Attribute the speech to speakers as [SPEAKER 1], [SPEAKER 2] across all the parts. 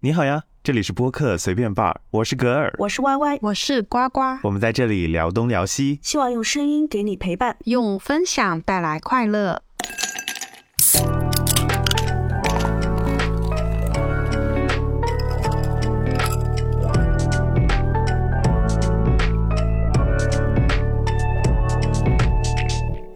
[SPEAKER 1] 你好呀，这里是播客随便吧，我是格尔，
[SPEAKER 2] 我是歪歪。
[SPEAKER 3] 我是呱呱，
[SPEAKER 1] 我们在这里聊东聊西，
[SPEAKER 2] 希望用声音给你陪伴，
[SPEAKER 3] 用分享带来快乐。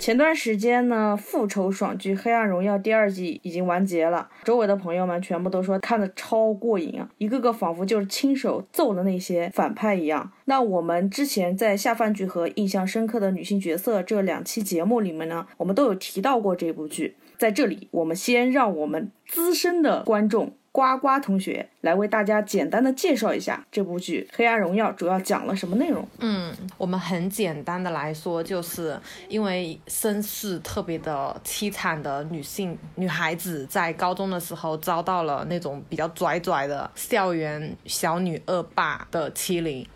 [SPEAKER 2] 前段时间呢，复仇爽剧《黑暗荣耀》第二季已经完结了，周围的朋友们全部都说看的超过瘾啊，一个个仿佛就是亲手揍的那些反派一样。那我们之前在下饭剧和印象深刻的女性角色这两期节目里面呢，我们都有提到过这部剧。在这里，我们先让我们资深的观众。呱呱同学来为大家简单的介绍一下这部剧《黑暗荣耀》主要讲了什么内容？
[SPEAKER 4] 嗯，我们很简单的来说，就是因为身世特别的凄惨的女性女孩子，在高中的时候遭到了那种比较拽拽的校园小女恶霸的欺凌。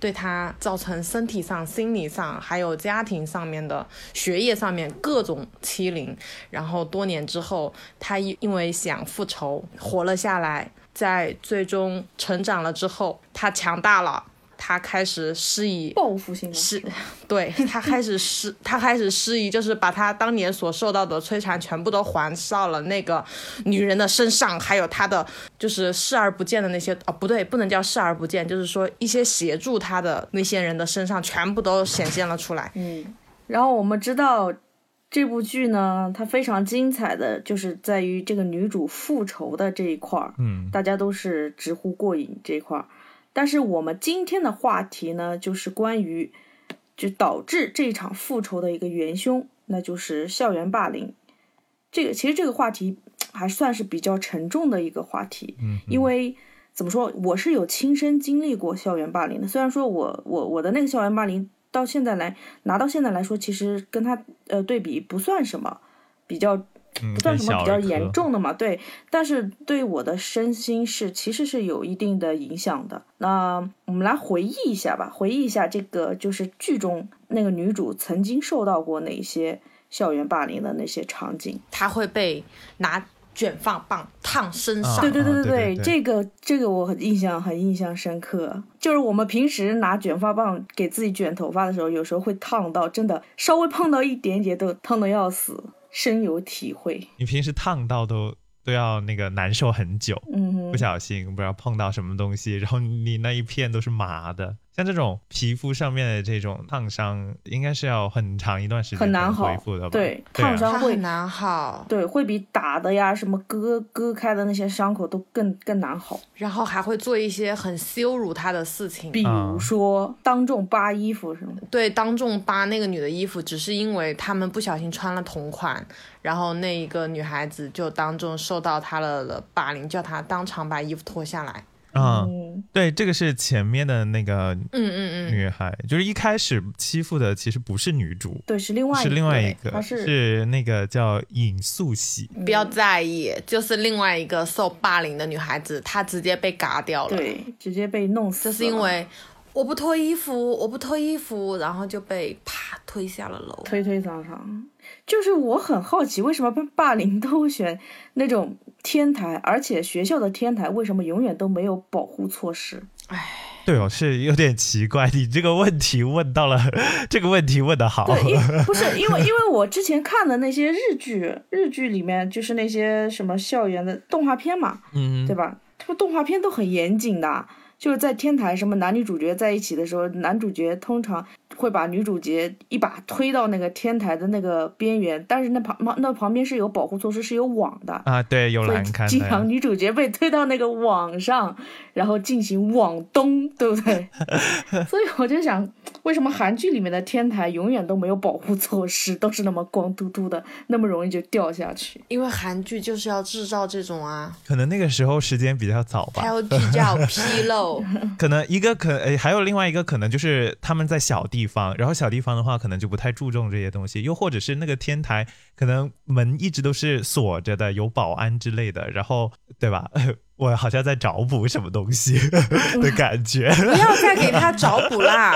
[SPEAKER 4] 对他造成身体上、心理上，还有家庭上面的学业上面各种欺凌，然后多年之后，他因为想复仇，活了下来，在最终成长了之后，他强大了。他开始施以
[SPEAKER 2] 报复性
[SPEAKER 4] 施，对他开始施，他开始施以，就是把他当年所受到的摧残全部都还到了那个女人的身上，还有他的就是视而不见的那些，哦不对，不能叫视而不见，就是说一些协助他的那些人的身上全部都显现了出来。
[SPEAKER 2] 嗯，然后我们知道这部剧呢，它非常精彩的就是在于这个女主复仇的这一块儿，
[SPEAKER 1] 嗯，
[SPEAKER 2] 大家都是直呼过瘾这一块儿。但是我们今天的话题呢，就是关于就导致这场复仇的一个元凶，那就是校园霸凌。这个其实这个话题还算是比较沉重的一个话题，
[SPEAKER 1] 嗯，
[SPEAKER 2] 因为怎么说，我是有亲身经历过校园霸凌的。虽然说我我我的那个校园霸凌到现在来拿到现在来说，其实跟他呃对比不算什么，比较。不算什么比较严重的嘛，对，但是对我的身心是其实是有一定的影响的。那我们来回忆一下吧，回忆一下这个就是剧中那个女主曾经受到过哪些校园霸凌的那些场景。
[SPEAKER 4] 她会被拿卷发棒烫身上，
[SPEAKER 2] 对对对
[SPEAKER 1] 对
[SPEAKER 2] 对，这个这个我很印象很印象深刻。就是我们平时拿卷发棒给自己卷头发的时候，有时候会烫到，真的稍微碰到一点点都烫的要死。深有体会，
[SPEAKER 1] 你平时烫到都都要那个难受很久，
[SPEAKER 2] 嗯，
[SPEAKER 1] 不小心不知道碰到什么东西，然后你那一片都是麻的。像这种皮肤上面的这种烫伤，应该是要很长一段时间
[SPEAKER 2] 很难
[SPEAKER 1] 恢复的吧？
[SPEAKER 2] 对，烫伤会
[SPEAKER 4] 难好，
[SPEAKER 2] 对，会比打的呀什么割割开的那些伤口都更更难好。
[SPEAKER 4] 然后还会做一些很羞辱他的事情，
[SPEAKER 2] 比如说当众扒衣服什么的。
[SPEAKER 4] 对，当众扒那个女的衣服，只是因为他们不小心穿了同款，然后那一个女孩子就当众受到他的霸凌，叫他当场把衣服脱下来。
[SPEAKER 1] 嗯，对，这个是前面的那个，
[SPEAKER 4] 嗯嗯
[SPEAKER 1] 嗯，女孩就是一开始欺负的其实不是女主，
[SPEAKER 2] 对，是另外
[SPEAKER 1] 是另外一个，
[SPEAKER 2] 是
[SPEAKER 1] 是那个叫尹素喜，
[SPEAKER 4] 不要在意，就是另外一个受霸凌的女孩子，她直接被嘎掉了，
[SPEAKER 2] 对，直接被弄死，
[SPEAKER 4] 这是因为我不脱衣服，我不脱衣服，然后就被啪推下了楼，
[SPEAKER 2] 推推搡搡。就是我很好奇，为什么被霸凌都选那种天台，而且学校的天台为什么永远都没有保护措施？
[SPEAKER 4] 哎，
[SPEAKER 1] 对哦，是有点奇怪。你这个问题问到了，这个问题问的好。
[SPEAKER 2] 对，不是因为因为我之前看的那些日剧，日剧里面就是那些什么校园的动画片嘛，
[SPEAKER 1] 嗯，
[SPEAKER 2] 对吧？这个动画片都很严谨的，就是在天台什么男女主角在一起的时候，男主角通常。会把女主角一把推到那个天台的那个边缘，但是那旁旁那旁边是有保护措施，是有网的
[SPEAKER 1] 啊，对，有栏杆。
[SPEAKER 2] 经常女主角被推到那个网上，然后进行网东，对不对？所以我就想，为什么韩剧里面的天台永远都没有保护措施，都是那么光秃秃的，那么容易就掉下去？
[SPEAKER 4] 因为韩剧就是要制造这种啊。
[SPEAKER 1] 可能那个时候时间比较早吧，
[SPEAKER 4] 还有比较 纰漏。
[SPEAKER 1] 可能一个可，还有另外一个可能就是他们在小。地方，然后小地方的话，可能就不太注重这些东西，又或者是那个天台，可能门一直都是锁着的，有保安之类的，然后对吧？我好像在找补什么东西 的感觉，
[SPEAKER 4] 不要再给他找补啦，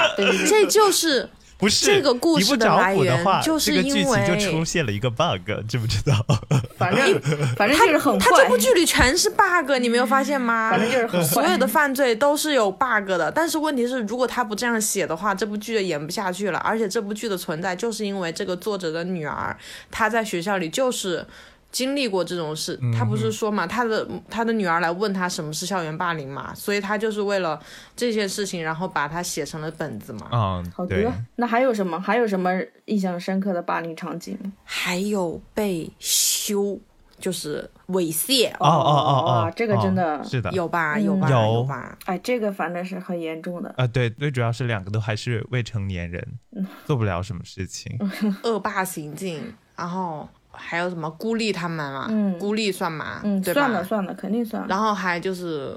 [SPEAKER 4] 这就是
[SPEAKER 1] 不是
[SPEAKER 4] 这个故事
[SPEAKER 1] 一不着
[SPEAKER 4] 的来源
[SPEAKER 1] 谱的话，
[SPEAKER 4] 就是
[SPEAKER 1] 这个剧
[SPEAKER 4] 因为
[SPEAKER 1] 出现了一个 bug，知不知道？
[SPEAKER 2] 反正反正就是很坏
[SPEAKER 4] 他这，部剧里全是 bug，你没有发现吗？
[SPEAKER 2] 反正就是很坏
[SPEAKER 4] 所有的犯罪都是有 bug 的，但是问题是，如果他不这样写的话，这部剧就演不下去了。而且这部剧的存在，就是因为这个作者的女儿，她在学校里就是经历过这种事。他不是说嘛，他的他的女儿来问他什么是校园霸凌嘛，所以他就是为了这件事情，然后把它写成了本子嘛。
[SPEAKER 1] 嗯，
[SPEAKER 2] 好的，，那还有什么？还有什么印象深刻的霸凌场景？
[SPEAKER 4] 还有被羞，就是猥亵，
[SPEAKER 1] 哦哦哦哦，
[SPEAKER 2] 这个真的
[SPEAKER 1] 哦是的，
[SPEAKER 4] 有吧？
[SPEAKER 2] 嗯
[SPEAKER 4] 有吧？
[SPEAKER 1] 有
[SPEAKER 4] 有吧？
[SPEAKER 2] 哎，这个反正是很严重的。
[SPEAKER 1] 啊，对，最主要是两个都还是未成年人，
[SPEAKER 2] 嗯
[SPEAKER 1] 做不了什么事情。
[SPEAKER 4] 恶霸行径，然后还有什么孤立他们嘛？
[SPEAKER 2] 嗯
[SPEAKER 4] 孤立算嘛？
[SPEAKER 2] 嗯，
[SPEAKER 4] 对吧？
[SPEAKER 2] 算了算了，肯定算了。
[SPEAKER 4] 然后还就是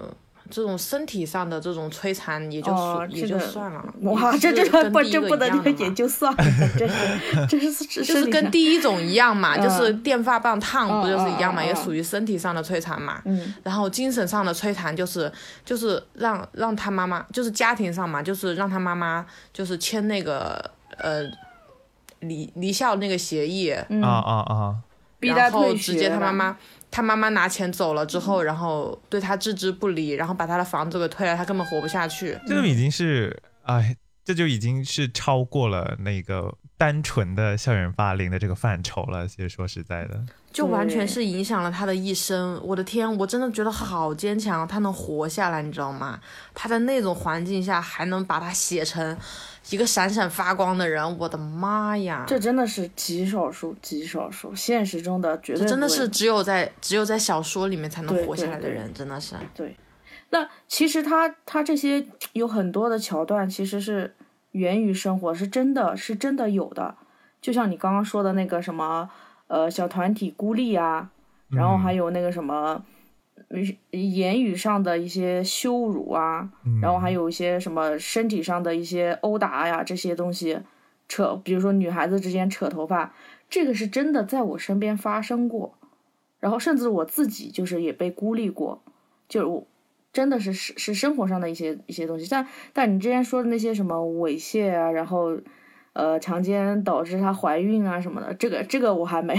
[SPEAKER 4] 这种身体上的这种摧残，也就、
[SPEAKER 2] 哦，
[SPEAKER 4] 也就算了。
[SPEAKER 2] 哇，
[SPEAKER 4] 也
[SPEAKER 2] 这这
[SPEAKER 4] 是
[SPEAKER 2] 不这不能
[SPEAKER 4] 一样的嘛
[SPEAKER 2] 也就算了，这是这是这
[SPEAKER 4] 就是跟第一种一样嘛，
[SPEAKER 2] 嗯
[SPEAKER 4] 就是电发棒烫，不就是一样嘛，也属于身体上的摧残嘛。
[SPEAKER 2] 嗯
[SPEAKER 4] 然后精神上的摧残就是就是让让他妈妈，就是家庭上嘛，就是让他妈妈就是签那个呃离离校那个协议，
[SPEAKER 2] 嗯
[SPEAKER 1] 啊啊啊！
[SPEAKER 2] 逼他
[SPEAKER 4] 然后
[SPEAKER 2] 退学
[SPEAKER 4] 直接他妈妈，他妈妈拿钱走了之后，然后对他置之不理，然后把他的房子给退了，他根本活不下去。
[SPEAKER 1] 这个已经是，哎，这就已经是超过了那个单纯的校园霸凌的这个范畴了。其实说实在的，
[SPEAKER 4] 就完全是影响了他的一生。我的天，我真的觉得好坚强，他能活下来，你知道吗？他在那种环境下还能把他写成一个闪闪发光的人，我的妈呀！
[SPEAKER 2] 这真的是极少数，极少数，现实中的绝对
[SPEAKER 4] 这真的是只有在只有在小说里面才能活下来的人，真的是。
[SPEAKER 2] 对那其实他他这些有很多的桥段，其实是源于生活，是真的是真的有的。就像你刚刚说的那个什么，呃，小团体孤立啊，然后还有那个什么，嗯言语上的一些羞辱啊，然后还有一些什么身体上的一些殴打呀，这些东西，扯，比如说女孩子之间扯头发，这个是真的在我身边发生过，然后甚至我自己就是也被孤立过，就是我真的是是是生活上的一些一些东西，但但你之前说的那些什么猥亵啊，然后呃强奸导致她怀孕啊什么的，这个这个我还没，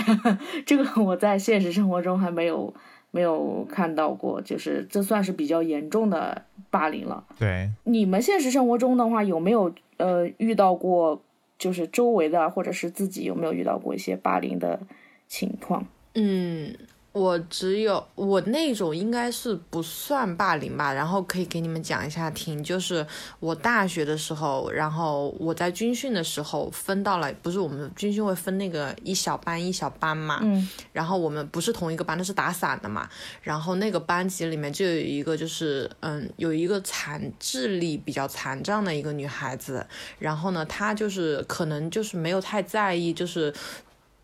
[SPEAKER 2] 这个我在现实生活中还没有没有看到过，就是这算是比较严重的霸凌了。
[SPEAKER 1] 对，
[SPEAKER 2] 你们现实生活中的话，有没有呃遇到过，就是周围的或者是自己有没有遇到过一些霸凌的情况？
[SPEAKER 4] 嗯，我只有我那种应该是不算霸凌吧，然后可以给你们讲一下听，就是我大学的时候，然后我在军训的时候分到了，不是我们军训会分那个一小班一小班嘛，
[SPEAKER 2] 嗯
[SPEAKER 4] 然后我们不是同一个班，那是打散的嘛。然后那个班级里面就有一个，就是嗯，有一个残智力比较残障的一个女孩子。然后呢，她就是可能就是没有太在意，就是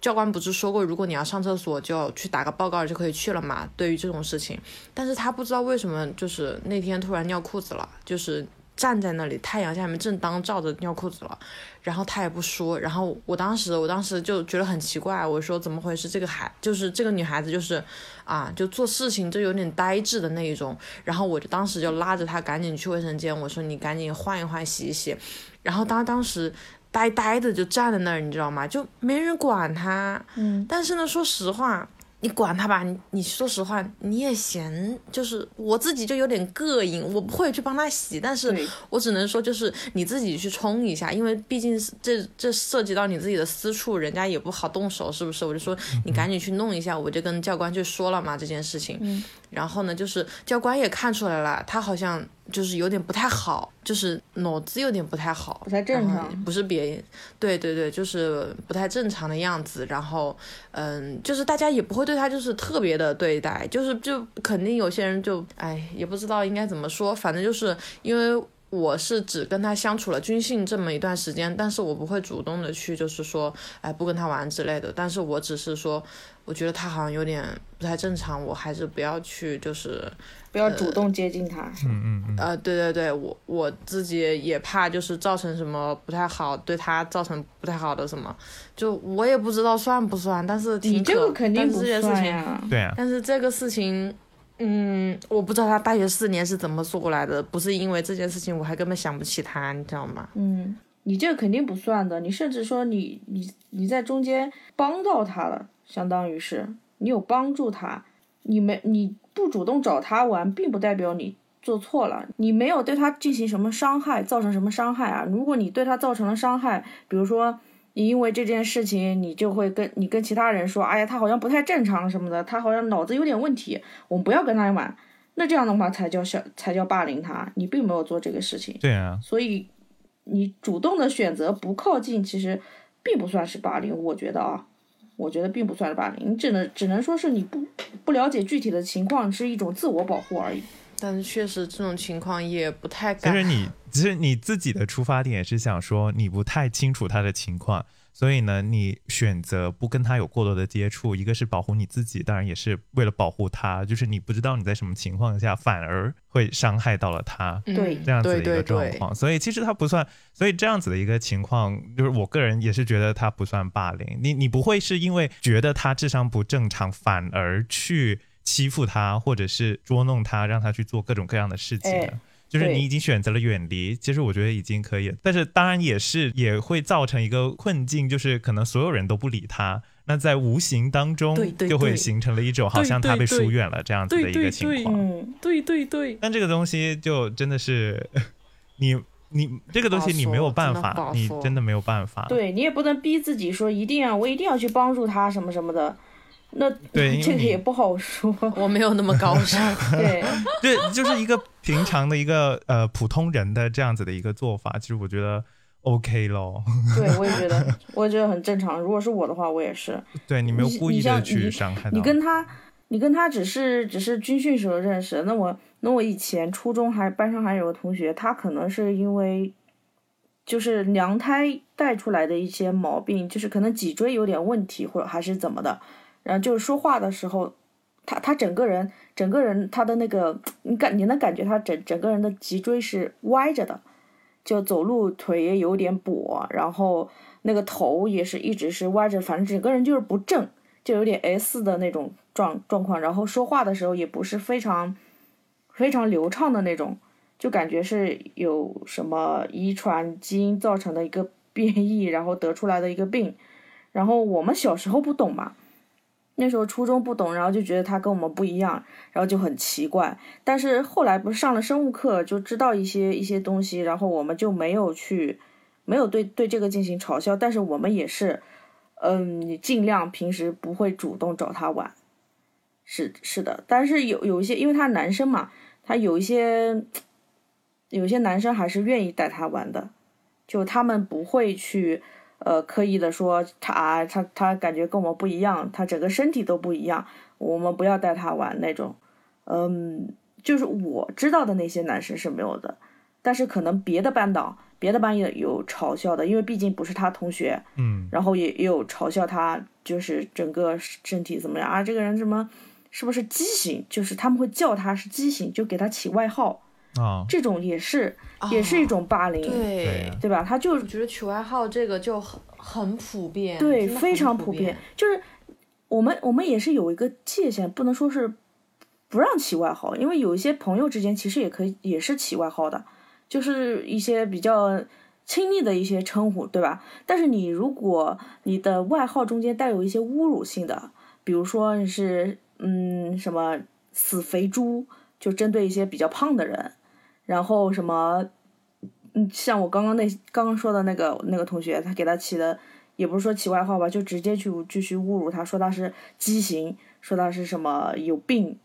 [SPEAKER 4] 教官不是说过，如果你要上厕所就去打个报告就可以去了嘛。对于这种事情，但是他不知道为什么，就是那天突然尿裤子了，就是。站在那里，太阳下面正当照着尿裤子了，然后他也不说，然后我当时我当时就觉得很奇怪，我说怎么回事？这个孩就是这个女孩子就是啊，就做事情就有点呆滞的那一种，然后我就当时就拉着她赶紧去卫生间，我说你赶紧换一换洗一洗，然后当当时呆呆的就站在那儿，你知道吗？就没人管他，
[SPEAKER 2] 嗯，
[SPEAKER 4] 但是呢，说实话。你管他吧，你你说实话，你也嫌，就是我自己就有点膈应，我不会去帮他洗，但是，我只能说，就是你自己去冲一下，因为毕竟是这这涉及到你自己的私处，人家也不好动手，是不是？我就说你赶紧去弄一下，我就跟教官去说了嘛这件事情。
[SPEAKER 2] 嗯
[SPEAKER 4] 然后呢，就是教官也看出来了，他好像就是有点不太好，就是脑子有点不太好，
[SPEAKER 2] 不太正常
[SPEAKER 4] 不是别人，对对对，就是不太正常的样子。然后，嗯，就是大家也不会对他就是特别的对待，就是就肯定有些人就哎也不知道应该怎么说，反正就是因为。我是只跟他相处了军训这么一段时间，但是我不会主动的去，就是说，哎，不跟他玩之类的。但是我只是说，我觉得他好像有点不太正常，我还是不要去，就是
[SPEAKER 2] 不要主动接近他。
[SPEAKER 1] 嗯嗯嗯，
[SPEAKER 4] 呃，对对对，我我自己也怕就是造成什么不太好，对他造成不太好的什么，就我也不知道算不算，但是挺可
[SPEAKER 2] 你这个肯定
[SPEAKER 4] 但
[SPEAKER 2] 不
[SPEAKER 4] 是这件事情，
[SPEAKER 2] 算呀。
[SPEAKER 1] 对啊，
[SPEAKER 4] 但是这个事情，嗯，我不知道他大学四年是怎么做过来的，不是因为这件事情，我还根本想不起他，你知道吗？
[SPEAKER 2] 嗯，你这个肯定不算的。你甚至说你你你在中间帮到他了，相当于是你有帮助他，你没你不主动找他玩，并不代表你做错了，你没有对他进行什么伤害，造成什么伤害啊？如果你对他造成了伤害，比如说你因为这件事情，你就会跟你跟其他人说，哎呀，他好像不太正常什么的，他好像脑子有点问题，我们不要跟他玩。那这样的话才叫小才叫霸凌他，你并没有做这个事情，
[SPEAKER 1] 对啊，
[SPEAKER 2] 所以你主动的选择不靠近，其实并不算是霸凌，我觉得啊，我觉得并不算是霸凌，你只能只能说是你不不了解具体的情况，是一种自我保护而已。
[SPEAKER 5] 但是确实这种情况也不太
[SPEAKER 1] 其
[SPEAKER 5] 敢。
[SPEAKER 1] 实你其实你自己的出发点是想说你不太清楚他的情况，所以呢，你选择不跟他有过多的接触，一个是保护你自己，当然也是为了保护他，就是你不知道你在什么情况下反而会伤害到了他。
[SPEAKER 5] 嗯
[SPEAKER 2] 对
[SPEAKER 1] 这样子的一个状
[SPEAKER 5] 对对
[SPEAKER 1] 况，所以其实他不算，所以这样子的一个情况，就是我个人也是觉得他不算霸凌。你你不会是因为觉得他智商不正常，反而去欺负他，或者是捉弄他，让他去做各种各样的事情的。
[SPEAKER 2] 哎
[SPEAKER 1] 就是你已经选择了远离，其实我觉得已经可以了，但是当然也是也会造成一个困境，就是可能所有人都不理他，那在无形当中就会形成了一种好像他被疏远了这样子的一个情况。
[SPEAKER 2] 嗯，
[SPEAKER 5] 对对对，
[SPEAKER 1] 但这个东西就真的是 你你这个东西你没有办法你真的没有办法。
[SPEAKER 2] 对你也不能逼自己说一定要我一定要去帮助他什么什么的，那
[SPEAKER 1] 对
[SPEAKER 2] 这个也不好说。
[SPEAKER 5] 我没有那么高尚。
[SPEAKER 2] 对，
[SPEAKER 1] 对就是一个平常的一个呃普通人的这样子的一个做法，其实我觉得 OK 咯。
[SPEAKER 2] 对，我也觉得，我也觉得很正常。如果是我的话，我也是。
[SPEAKER 1] 对你没有故意的去伤害他
[SPEAKER 2] 你跟他，你跟他只是只是军训时候认识。那我那我以前初中还班上还有个同学，他可能是因为就是娘胎带出来的一些毛病，就是可能脊椎有点问题，或者还是怎么的。然后就是说话的时候，他他整个人整个人他的那个你感你能感觉他整整个人的脊椎是歪着的，就走路腿也有点跛，然后那个头也是一直是歪着，反正整个人就是不正，就有点 S 的那种状状况。然后说话的时候也不是非常非常流畅的那种，就感觉是有什么遗传基因造成的一个 变异，然后得出来的一个病。然后我们小时候不懂嘛，那时候初中不懂，然后就觉得他跟我们不一样，然后就很奇怪。但是后来不是上了生物课，就知道一些一些东西，然后我们就没有去，没有对对这个进行嘲笑，但是我们也是，嗯，尽量平时不会主动找他玩，是是的。但是有有一些，因为他男生嘛，他有一些，有些男生还是愿意带他玩的，就他们不会去。呃，刻意的说他啊，他他感觉跟我们不一样，他整个身体都不一样，我们不要带他玩那种。嗯，就是我知道的那些男生是没有的，但是可能别的班导、别的班也有嘲笑的，因为毕竟不是他同学，
[SPEAKER 1] 嗯
[SPEAKER 2] 然后也也有嘲笑他，就是整个身体怎么样啊？这个人什么是不是畸形？就是他们会叫他是畸形，就给他起外号，
[SPEAKER 1] 啊，
[SPEAKER 2] 这种也是也是一种霸凌，
[SPEAKER 1] 对
[SPEAKER 5] 对
[SPEAKER 2] 吧？他就
[SPEAKER 5] 是觉得取外号这个就很很普遍，
[SPEAKER 2] 对，非常普遍。就是我们我们也是有一个界限，不能说是不让起外号，因为有一些朋友之间其实也可以也是起外号的，就是一些比较亲密的一些称呼，对吧？但是你如果你的外号中间带有一些侮辱性的，比如说你是嗯什么死肥猪，就针对一些比较胖的人，然后什么。嗯，像我刚刚那刚刚说的那个那个同学，他给他起的也不是说起外号吧，就直接去继续侮辱他，说他是畸形，说他是什么有病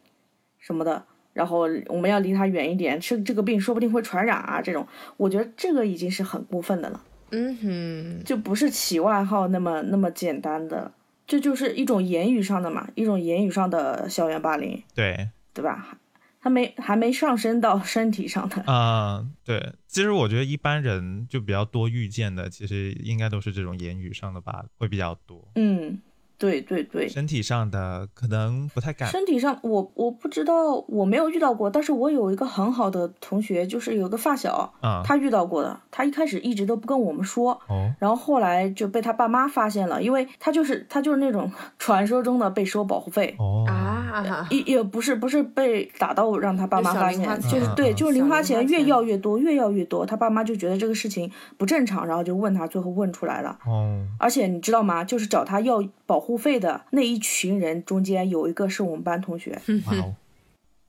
[SPEAKER 2] 什么的，然后我们要离他远一点，这这个病说不定会传染啊，这种，我觉得这个已经是很过分的了，
[SPEAKER 5] 嗯哼，
[SPEAKER 2] 就不是起外号那么那么简单的，这就是一种言语上的嘛，一种言语上的校园霸凌，
[SPEAKER 1] 对
[SPEAKER 2] 对吧？还没还没上升到身体上的，
[SPEAKER 1] 啊、对，其实我觉得一般人就比较多遇见的，其实应该都是这种言语上的吧，会比较多。
[SPEAKER 2] 嗯，对对对，
[SPEAKER 1] 身体上的可能不太敢。
[SPEAKER 2] 身体上我我不知道，我没有遇到过，但是我有一个很好的同学，就是有个发小，
[SPEAKER 1] 啊
[SPEAKER 2] 他遇到过的。他一开始一直都不跟我们说，
[SPEAKER 1] 哦
[SPEAKER 2] 然后后来就被他爸妈发现了，因为他就是他就是那种 传说中的被收保护费。
[SPEAKER 1] 哦
[SPEAKER 5] 啊，
[SPEAKER 2] 也也不是不是被打到让他爸妈发现，
[SPEAKER 5] 就
[SPEAKER 2] 是对，就是零花
[SPEAKER 5] 小零花
[SPEAKER 2] 钱越要越多，越要越多，他爸妈就觉得这个事情不正常，然后就问他，最后问出来了。
[SPEAKER 1] 哦
[SPEAKER 2] 而且你知道吗？就是找他要保护费的那一群人中间有一个是我们班同学，
[SPEAKER 1] 哇哦，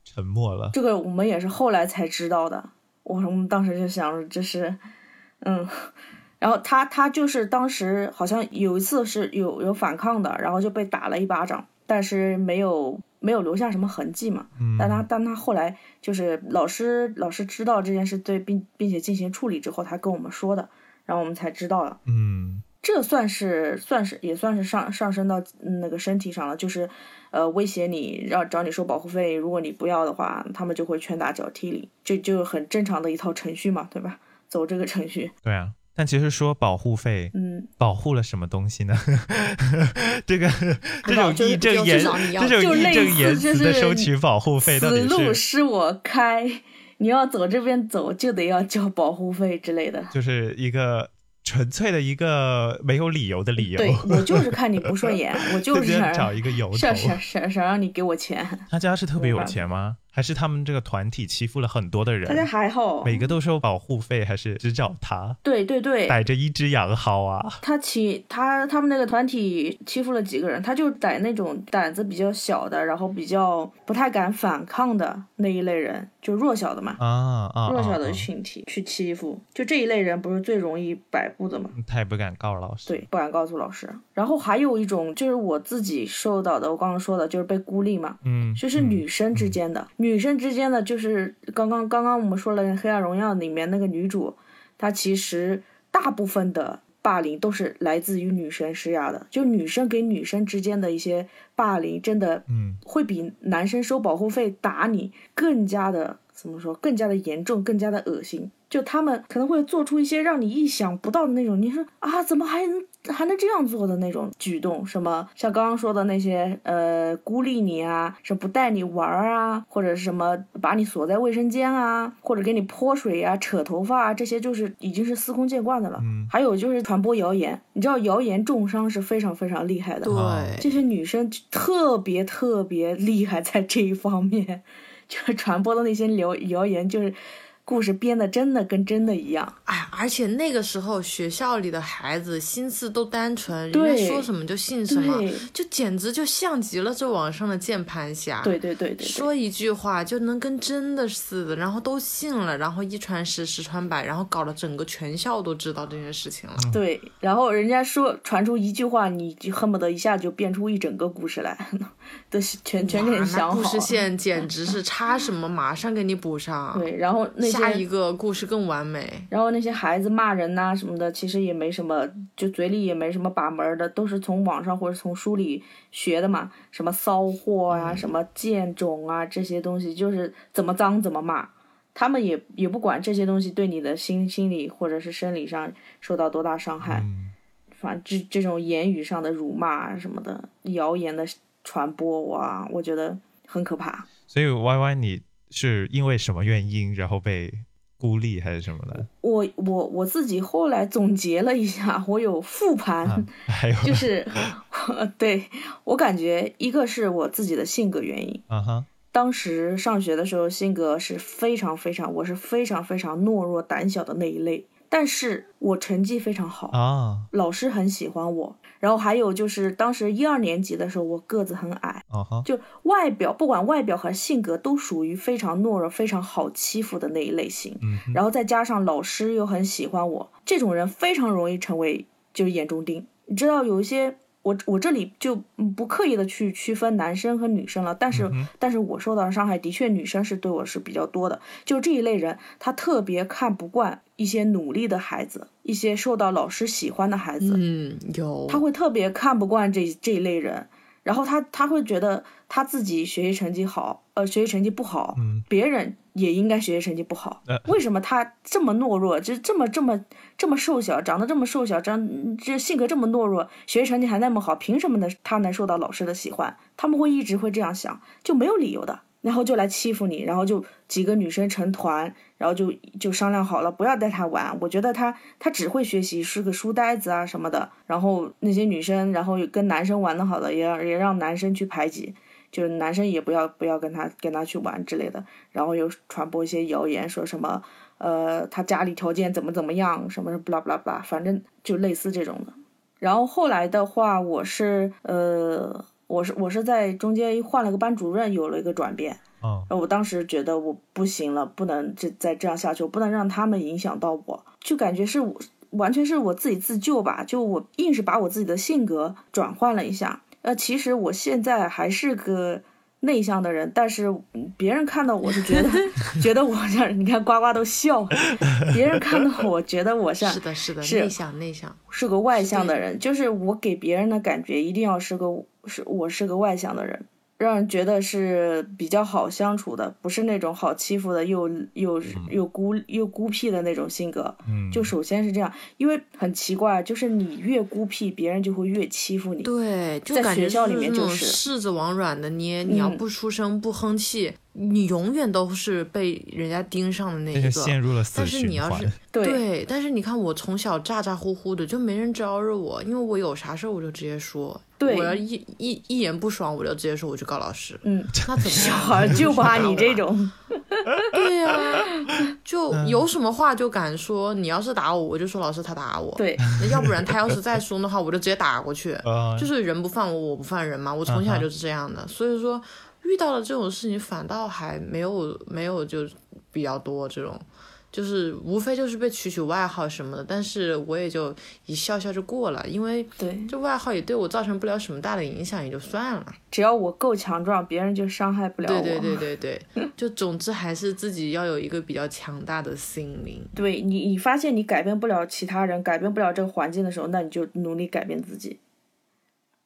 [SPEAKER 1] 沉默了。
[SPEAKER 2] 这个我们也是后来才知道的。我我们当时就想着这是，嗯，然后他他就是当时好像有一次是有有反抗的，然后就被打了一巴掌，但是没有没有留下什么痕迹嘛。
[SPEAKER 1] 嗯，
[SPEAKER 2] 但他但他后来就是老师老师知道这件事对并并且进行处理之后，他跟我们说的，然后我们才知道了。
[SPEAKER 1] 嗯
[SPEAKER 2] 这算是算是也算是上上升到嗯那个身体上了，就是，呃，威胁你让找你收保护费，如果你不要的话，他们就会拳打脚踢你，就就很正常的一套程序嘛，对吧？走这个程序，
[SPEAKER 1] 对啊。但其实说保护费，
[SPEAKER 2] 嗯，
[SPEAKER 1] 保护了什么东西呢？这个 这种
[SPEAKER 2] 道就
[SPEAKER 5] 就
[SPEAKER 1] 义正言这种义
[SPEAKER 2] 就类
[SPEAKER 1] 正言
[SPEAKER 2] 似就
[SPEAKER 1] 辞的
[SPEAKER 2] 是
[SPEAKER 1] 收取保护费，到
[SPEAKER 2] 此
[SPEAKER 1] 底是
[SPEAKER 2] 路是我开，你要走这边走就得要交保护费之类的。
[SPEAKER 1] 就是一个纯粹的一个没有理由的理由，
[SPEAKER 2] 对我就是看你不顺眼，我就是想
[SPEAKER 1] 找一个由头。
[SPEAKER 2] 想想想想让你给我钱。
[SPEAKER 1] 他家是特别有钱吗？还是他们这个团体欺负了很多的
[SPEAKER 2] 大家
[SPEAKER 1] 人？
[SPEAKER 2] 还好，
[SPEAKER 1] 每个都收保护费，还是只找他？
[SPEAKER 2] 对对对，
[SPEAKER 1] 逮着一只羊薅啊！
[SPEAKER 2] 他欺他他们那个团体欺负了几个人，他就逮那种胆子比较小的，然后比较不太敢反抗的那一类人，就弱小的嘛，
[SPEAKER 1] 啊啊！
[SPEAKER 2] 弱小的群体去欺负，就这一类人不是最容易摆布的嘛？
[SPEAKER 1] 他也不敢告老师。
[SPEAKER 2] 对，不敢告诉老师。然后还有一种就是我自己受到的，我刚刚说的就是被孤立嘛，
[SPEAKER 1] 嗯，
[SPEAKER 2] 就是
[SPEAKER 1] 嗯
[SPEAKER 2] 女生之间的，女生之间的，就是刚刚刚刚我们说了《黑暗荣耀》里面那个女主，她其实大部分的霸凌都是来自于女生施压的，就女生给女生之间的一些霸凌，真的
[SPEAKER 1] 嗯
[SPEAKER 2] 会比男生收保护费打你更加的怎么说，更加的严重，更加的恶心。就他们可能会做出一些让你意想不到的那种，你说啊，怎么还能还能这样做的那种举动？什么像刚刚说的那些呃孤立你啊，什么不带你玩儿啊，或者是什么把你锁在卫生间啊，或者给你泼水啊、扯头发啊，这些就是已经是司空见惯的了。
[SPEAKER 1] 嗯
[SPEAKER 2] 还有就是传播谣言，你知道谣言重伤是非常非常厉害的。
[SPEAKER 1] 对
[SPEAKER 2] 这些女生特别特别厉害在这一方面，就是传播的那些谣谣言，就是故事编的真的跟真的一样。
[SPEAKER 5] 哎，而且那个时候学校里的孩子心思都单纯，人家说什么就信什么
[SPEAKER 2] 对，
[SPEAKER 5] 就简直就像极了这网上的键盘侠。
[SPEAKER 2] 对对对对对，
[SPEAKER 5] 说一句话就能跟真的似的，然后都信了，然后一传十，十传百，然后搞得整个全校都知道这件事情了。
[SPEAKER 2] 对，然后人家说传出一句话，你就恨不得一下就变出一整个故事来，都是全全给你想好。
[SPEAKER 5] 故事线简直是差什么马上给你补上，
[SPEAKER 2] 对，然后那
[SPEAKER 5] 下一，个故事更完美。
[SPEAKER 2] 然后那些孩子骂人呐、什么的，其实也没什么，就嘴里也没什么把门的，都是从网上或者从书里学的嘛，什么骚货啊，什么贱种啊，这些东西就是怎么脏怎么骂。他们也也不管这些东西对你的心心理或者是生理上受到多大伤害，
[SPEAKER 1] 嗯
[SPEAKER 2] 反正这这种言语上的辱骂啊什么的，谣言的传播，哇，我觉得很可怕。
[SPEAKER 1] 所以 Y Y 你是因为什么原因然后被孤立还是什么的？
[SPEAKER 2] 我我我自己后来总结了一下，我有复盘，
[SPEAKER 1] 啊，还有
[SPEAKER 2] 就是 对我感觉一个是我自己的性格原因。
[SPEAKER 1] 啊哈，
[SPEAKER 2] 当时上学的时候，性格是非常非常，我是非常非常懦弱胆小的那一类，但是我成绩非常好，
[SPEAKER 1] 啊
[SPEAKER 2] 老师很喜欢我。然后还有就是当时一二年级的时候，我个子很矮，
[SPEAKER 1] 啊哈，
[SPEAKER 2] 就外表不管外表和性格都属于非常懦弱、非常好欺负的那一类型。
[SPEAKER 1] 嗯
[SPEAKER 2] 然后再加上老师又很喜欢我，这种人非常容易成为就是眼中钉。你知道有一些我我这里就嗯不刻意的去区分男生和女生了，但是、
[SPEAKER 1] 嗯
[SPEAKER 2] 但是我受到的伤害的确女生是对我是比较多的，就这一类人，他特别看不惯一些努力的孩子，一些受到老师喜欢的孩子，
[SPEAKER 5] 嗯，有
[SPEAKER 2] 他会特别看不惯这这一类人。然后他他会觉得他自己学习成绩好，呃，学习成绩不好，
[SPEAKER 1] 嗯
[SPEAKER 2] 别人也应该学习成绩不好。
[SPEAKER 1] 呃
[SPEAKER 2] 为什么他这么懦弱，就这么这么这么瘦小，长得这么瘦小，长这性格这么懦弱，学习成绩还那么好，凭什么呢？他能受到老师的喜欢？他们会一直会这样想，就没有理由的。然后就来欺负你，然后就几个女生成团，然后就就商量好了，不要带他玩。我觉得他他只会学习，是个书呆子啊什么的。然后那些女生，然后跟男生玩的好的，也也让男生去排挤，就是男生也不要不要跟他跟他去玩之类的。然后又传播一些谣言，说什么呃他家里条件怎么怎么样，什么不啦不啦不啦，反正就类似这种的。然后后来的话，我是呃。我是我是在中间换了个班主任，有了一个转变。
[SPEAKER 1] 哦，
[SPEAKER 2] 我当时觉得我不行了，不能这再这样下去，我不能让他们影响到我，就感觉是我完全是我自己自救吧，就我硬是把我自己的性格转换了一下。呃，其实我现在还是个内向的人，但是别人看到我是觉得 觉得我像，你看呱呱都笑，别人看到我觉得我像
[SPEAKER 4] 是的，是的，
[SPEAKER 2] 是
[SPEAKER 4] 内向内向。
[SPEAKER 2] 是个外向的人，就是我给别人的感觉一定要是个是我是个外向的人，让人觉得是比较好相处的，不是那种好欺负的又又又孤又孤僻的那种性格。
[SPEAKER 1] 嗯，
[SPEAKER 2] 就首先是这样，因为很奇怪，就是你越孤僻，别人就会越欺负你。
[SPEAKER 4] 对，就
[SPEAKER 2] 在
[SPEAKER 4] 感觉
[SPEAKER 2] 学校里面就是
[SPEAKER 4] 柿子往软的捏，你要
[SPEAKER 2] 嗯
[SPEAKER 4] 不出声不哼气，你永远都是被人家盯上的那一个。
[SPEAKER 1] 陷入了死
[SPEAKER 4] 但是你要是。
[SPEAKER 2] 对
[SPEAKER 4] 对，但是你看我从小咋咋呼呼的，就没人招惹我，因为我有啥事儿我就直接说，
[SPEAKER 2] 对
[SPEAKER 4] 我要一一一言不爽我就直接说我去告老师，
[SPEAKER 2] 嗯，
[SPEAKER 4] 那怎么
[SPEAKER 2] 小
[SPEAKER 4] 样？
[SPEAKER 2] 孩就怕你这
[SPEAKER 4] 种。对呀、就有什么话就敢说。你要是打我，我就说老师他打我。
[SPEAKER 2] 对，
[SPEAKER 4] 那要不然他要是再凶的话，我就直接打过去。
[SPEAKER 1] 呃，
[SPEAKER 4] 就是人不犯我，我不犯人嘛。我从小就是这样的，所以说遇到了这种事情，反倒还没有没有就比较多这种，就是无非就是被取取外号什么的，但是我也就一笑笑就过了，因为
[SPEAKER 2] 对，
[SPEAKER 4] 这外号也对我造成不了什么大的影响，也就算了。
[SPEAKER 2] 只要我够强壮，别人就伤害不了我。
[SPEAKER 4] 对对对 对对，就总之还是自己要有一个比较强大的心灵。
[SPEAKER 2] 对你，你发现你改变不了其他人，改变不了这个环境的时候，那你就努力改变自己。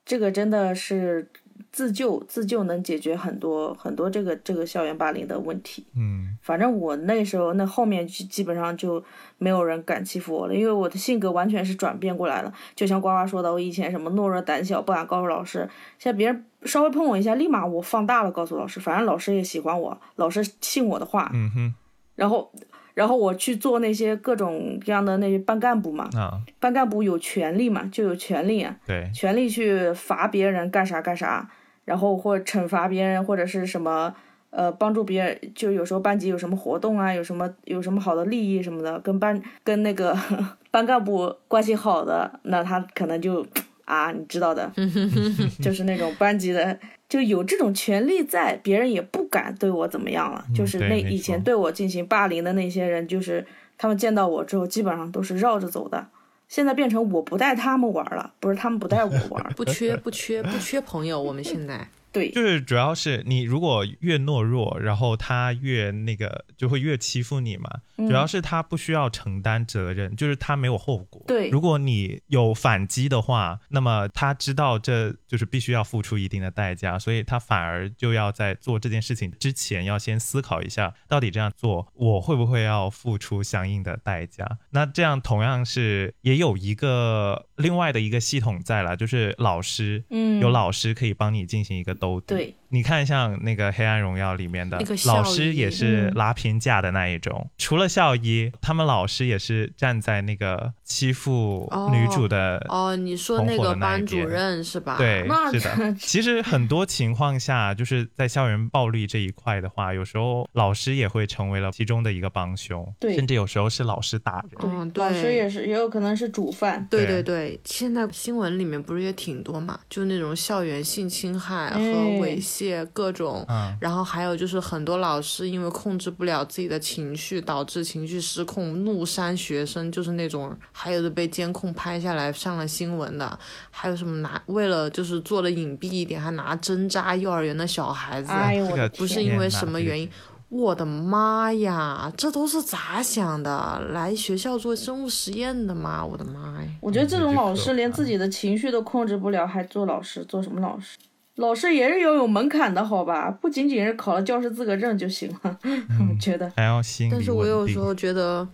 [SPEAKER 2] 这个真的是自救，自救能解决很多很多这个这个校园霸凌的问题。
[SPEAKER 1] 嗯
[SPEAKER 2] 反正我那时候那后面基基本上就没有人敢欺负我了，因为我的性格完全是转变过来了。就像呱呱说的，我以前什么懦弱胆小，不敢告诉老师，现在别人稍微碰我一下，立马我放大了告诉老师，反正老师也喜欢我，老师信我的话，
[SPEAKER 1] 嗯哼
[SPEAKER 2] 然后。然后我去做那些各种各样的那些班干部嘛，
[SPEAKER 1] 啊，
[SPEAKER 2] 班干部有权利嘛，就有权利啊，
[SPEAKER 1] 对，
[SPEAKER 2] 权利去罚别人干啥干啥，然后或者惩罚别人或者是什么，呃，帮助别人，就有时候班级有什么活动啊，有什么有什么好的利益什么的，跟班跟那个 班干部关系好的，那他可能就 啊，你知道的，就是那种班级的。就有这种权利在，别人也不敢对我怎么样了。就是那以前对我进行霸凌的那些人，就是他们见到我之后，基本上都是绕着走的。现在变成我不带他们玩了，不是他们不带我玩。
[SPEAKER 4] 不缺不缺不缺朋友，我们现在
[SPEAKER 2] 对，
[SPEAKER 1] 就是主要是你如果越懦弱，然后他越那个就会越欺负你嘛。主要是他不需要承担责任，就是他没有后果。
[SPEAKER 2] 对
[SPEAKER 1] 如果你有反击的话，那么他知道这就是必须要付出一定的代价，所以他反而就要在做这件事情之前要先思考一下，到底这样做我会不会要付出相应的代价。那这样同样是也有一个另外的一个系统在了，就是老师，
[SPEAKER 2] 嗯，
[SPEAKER 1] 有老师可以帮你进行一个兜底。
[SPEAKER 2] 对，
[SPEAKER 1] 你看像那个《黑暗荣耀》里面的老师也是
[SPEAKER 2] 嗯
[SPEAKER 1] 拉偏架的那一种，除了校医，他们老师也是站在那个欺负女主的。
[SPEAKER 4] 哦，你说那个班主任是吧？
[SPEAKER 1] 对，
[SPEAKER 2] 那
[SPEAKER 1] 是的。其实很多情况下，就是在校园暴力这一块的话，有时候老师也会成为了其中的一个帮凶，
[SPEAKER 2] 对
[SPEAKER 1] 甚至有时候是老师打人。
[SPEAKER 4] 嗯，对，
[SPEAKER 2] 老师也是，也有可能是主犯。
[SPEAKER 4] 对
[SPEAKER 1] 对
[SPEAKER 4] 对对，现在新闻里面不是也挺多嘛，就那种校园性侵害和
[SPEAKER 2] 哎
[SPEAKER 4] 猥亵各种，
[SPEAKER 1] 嗯，
[SPEAKER 4] 然后还有就是很多老师因为控制不了自己的情绪，导致情绪失控，怒扇学生，就是那种还有的被监控拍下来上了新闻的，还有什么拿为了就是做的隐蔽一点，还拿针扎幼儿园的小孩子，
[SPEAKER 2] 哎呦，我的
[SPEAKER 4] 不是因为什么原因。我的妈呀，这都是咋想的？来学校做生物实验的吗？我的妈呀！
[SPEAKER 2] 我觉得这种老师连自己的情绪都控制不了，还做老师，做什么老师？老师也是要有门槛的，好吧？不仅仅是考了教师资格证就行了，我觉得。
[SPEAKER 1] 还要心
[SPEAKER 4] 但是我有时候觉得，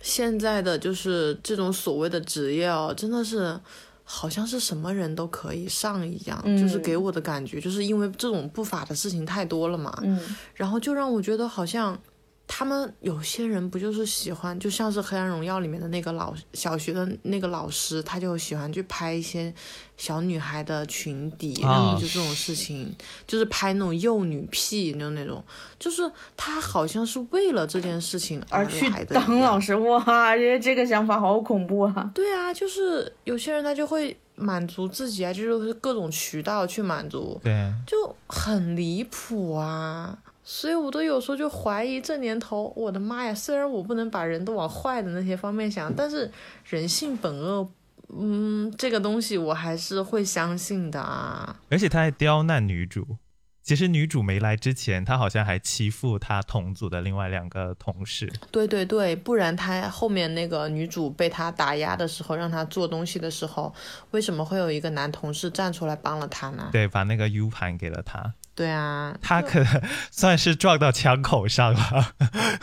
[SPEAKER 4] 现在的就是这种所谓的职业哦，真的是好像是什么人都可以上一样，就是
[SPEAKER 2] 嗯
[SPEAKER 4] 给我的感觉，就是因为这种不法的事情太多了嘛，
[SPEAKER 2] 嗯。
[SPEAKER 4] 然后就让我觉得好像他们有些人不就是喜欢，就像是《黑暗荣耀》里面的那个老小学的那个老师，他就喜欢去拍一些小女孩的裙底，然后就这种事情，就是拍那种幼女癖，就那种，就是他好像是为了这件事情
[SPEAKER 2] 而去。当老师，哇，这这个想法好恐怖啊！
[SPEAKER 4] 对啊，就是有些人他就会满足自己啊，就是各种渠道去满足，
[SPEAKER 1] 对，
[SPEAKER 4] 就很离谱啊。所以我都有时候就怀疑这年头，我的妈呀！虽然我不能把人都往坏的那些方面想，但是人性本恶，嗯，这个东西我还是会相信的啊。
[SPEAKER 1] 而且他还刁难女主。其实女主没来之前，他好像还欺负他同组的另外两个同事。
[SPEAKER 4] 对对对，不然他后面那个女主被他打压的时候，让他做东西的时候，为什么会有一个男同事站出来帮了他呢？
[SPEAKER 1] 对，把那个 U 盘给了他，
[SPEAKER 4] 对啊，
[SPEAKER 1] 他可能 算是撞到枪口上了。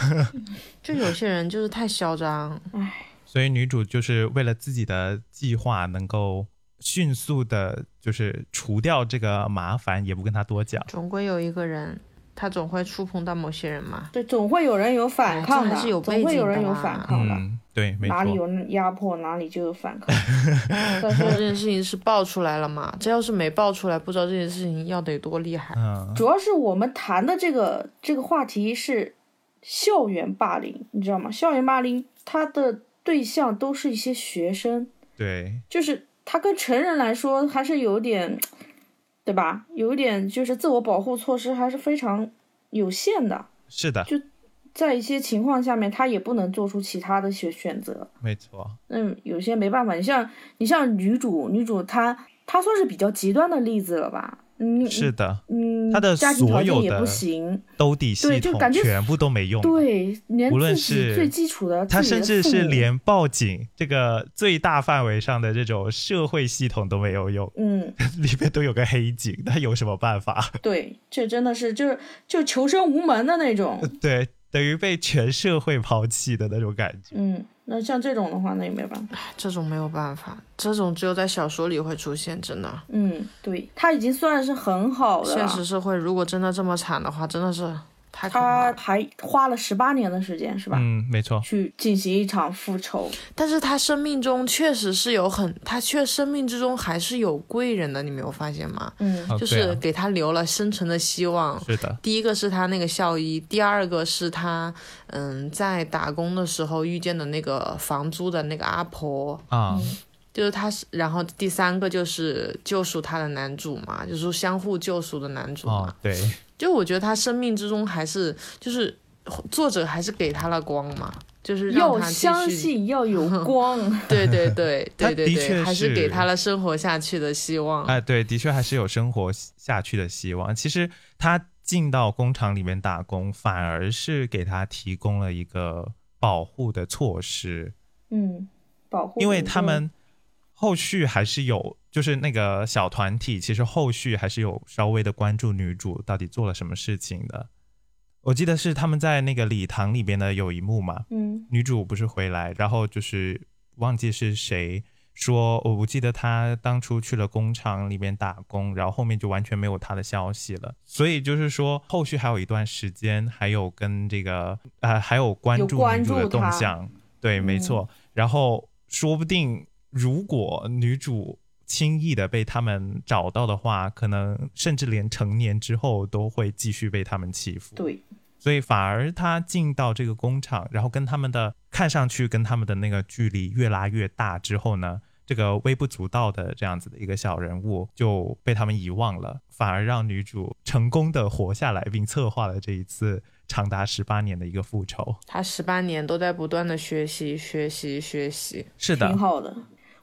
[SPEAKER 4] 就有些人就是太嚣张。
[SPEAKER 1] 所以女主就是为了自己的计划能够迅速的，就是除掉这个麻烦，也不跟他多讲。
[SPEAKER 4] 总归有一个人，他总会触碰到某些人嘛。
[SPEAKER 2] 对，总会有人有反抗的，
[SPEAKER 4] 哎还是有
[SPEAKER 2] 总
[SPEAKER 4] 背景
[SPEAKER 2] 会有人有反抗的。
[SPEAKER 1] 嗯，对，没
[SPEAKER 2] 哪里有。压迫，哪里就有反抗。但
[SPEAKER 4] 这件事情是爆出来了嘛？这要是没爆出来，不知道这件事情要得多厉害。
[SPEAKER 1] 嗯，
[SPEAKER 2] 主要是我们谈的这个这个话题是校园霸凌，你知道吗？校园霸凌它的对象都是一些学生，
[SPEAKER 1] 对，
[SPEAKER 2] 就是他跟成人来说还是有点，对吧？有一点就是自我保护措施还是非常有限的，
[SPEAKER 1] 是的，
[SPEAKER 2] 在一些情况下面，他也不能做出其他的选选择。
[SPEAKER 1] 没错。
[SPEAKER 2] 嗯，有些没办法，你像你像女主，女主她她算是比较极端的例子了吧？嗯，
[SPEAKER 1] 是的，
[SPEAKER 2] 嗯，
[SPEAKER 1] 她的
[SPEAKER 2] 家庭条
[SPEAKER 1] 所有的
[SPEAKER 2] 件也不行，
[SPEAKER 1] 兜底系统
[SPEAKER 2] 对就感觉
[SPEAKER 1] 全部都没用。，
[SPEAKER 2] 对，连
[SPEAKER 1] 无论是
[SPEAKER 2] 最基础的，
[SPEAKER 1] 他
[SPEAKER 2] 自己的
[SPEAKER 1] 甚至是连报警这个最大范围上的这种社会系统都没有用，
[SPEAKER 2] 嗯，
[SPEAKER 1] 里面都有个黑警，那有什么办法？
[SPEAKER 2] 对，这真的是就是就求生无门的那种。
[SPEAKER 1] 对，等于被全社会抛弃的那种感觉。
[SPEAKER 2] 嗯，那像这种的话，那也没办法。
[SPEAKER 4] 这种没有办法，这种只有在小说里会出现，真的。
[SPEAKER 2] 嗯，对，他已经算是很好了。
[SPEAKER 4] 现实社会如果真的这么惨的话，真的是。
[SPEAKER 2] 他还花了十八年的时间，是吧？
[SPEAKER 1] 嗯，没错，
[SPEAKER 2] 去进行一场复仇。
[SPEAKER 4] 但是他生命中确实是有很，他却生命之中还是有贵人的，你没有发现吗？
[SPEAKER 2] 嗯
[SPEAKER 4] 就是给他留了生存的希望。
[SPEAKER 1] 是的，
[SPEAKER 4] 第一个是他那个校医，第二个是他嗯在打工的时候遇见的那个房租的那个阿婆，
[SPEAKER 1] 啊，
[SPEAKER 4] 就是他是，然后第三个就是救赎他的男主嘛，就是说相互救赎的男主嘛。
[SPEAKER 1] 哦，对，
[SPEAKER 4] 就我觉得他生命之中还是就是作者还是给他了光嘛，就是让
[SPEAKER 2] 要
[SPEAKER 4] 他
[SPEAKER 2] 相。信，要有 光。
[SPEAKER 4] 对对对
[SPEAKER 1] 他
[SPEAKER 4] 对对对，
[SPEAKER 1] 的确
[SPEAKER 4] 还是
[SPEAKER 1] 是
[SPEAKER 4] 给他了生活下去的希望。
[SPEAKER 1] 哎，对，的确还是有生活下去的希望。其实他进到工厂里面打工，反而是给他提供了一个保护的措施，
[SPEAKER 2] 嗯，保护。
[SPEAKER 1] 因为他们后续还是有，就是那个小团体，其实后续还是有稍微的关注女主到底做了什么事情的。我记得是他们在那个礼堂里边的有一幕嘛，
[SPEAKER 2] 嗯
[SPEAKER 1] 女主不是回来，然后就是忘记是谁说，我不记得她当初去了工厂里面打工，然后后面就完全没有她的消息了。所以就是说，后续还有一段时间，还有跟这个呃，还有关注女主的动向，对，没错。然后说不定如果女主轻易的被他们找到的话，可能甚至连成年之后都会继续被他们欺负。
[SPEAKER 2] 对，
[SPEAKER 1] 所以反而他进到这个工厂，然后跟他们的看上去跟他们的那个距离越拉越大之后呢，这个微不足道的这样子的一个小人物就被他们遗忘了，反而让女主成功的活下来，并策划了这一次长达十八年的一个复仇。
[SPEAKER 4] 他十八年都在不断的学习、学习、学习，
[SPEAKER 1] 是的，
[SPEAKER 2] 挺好的。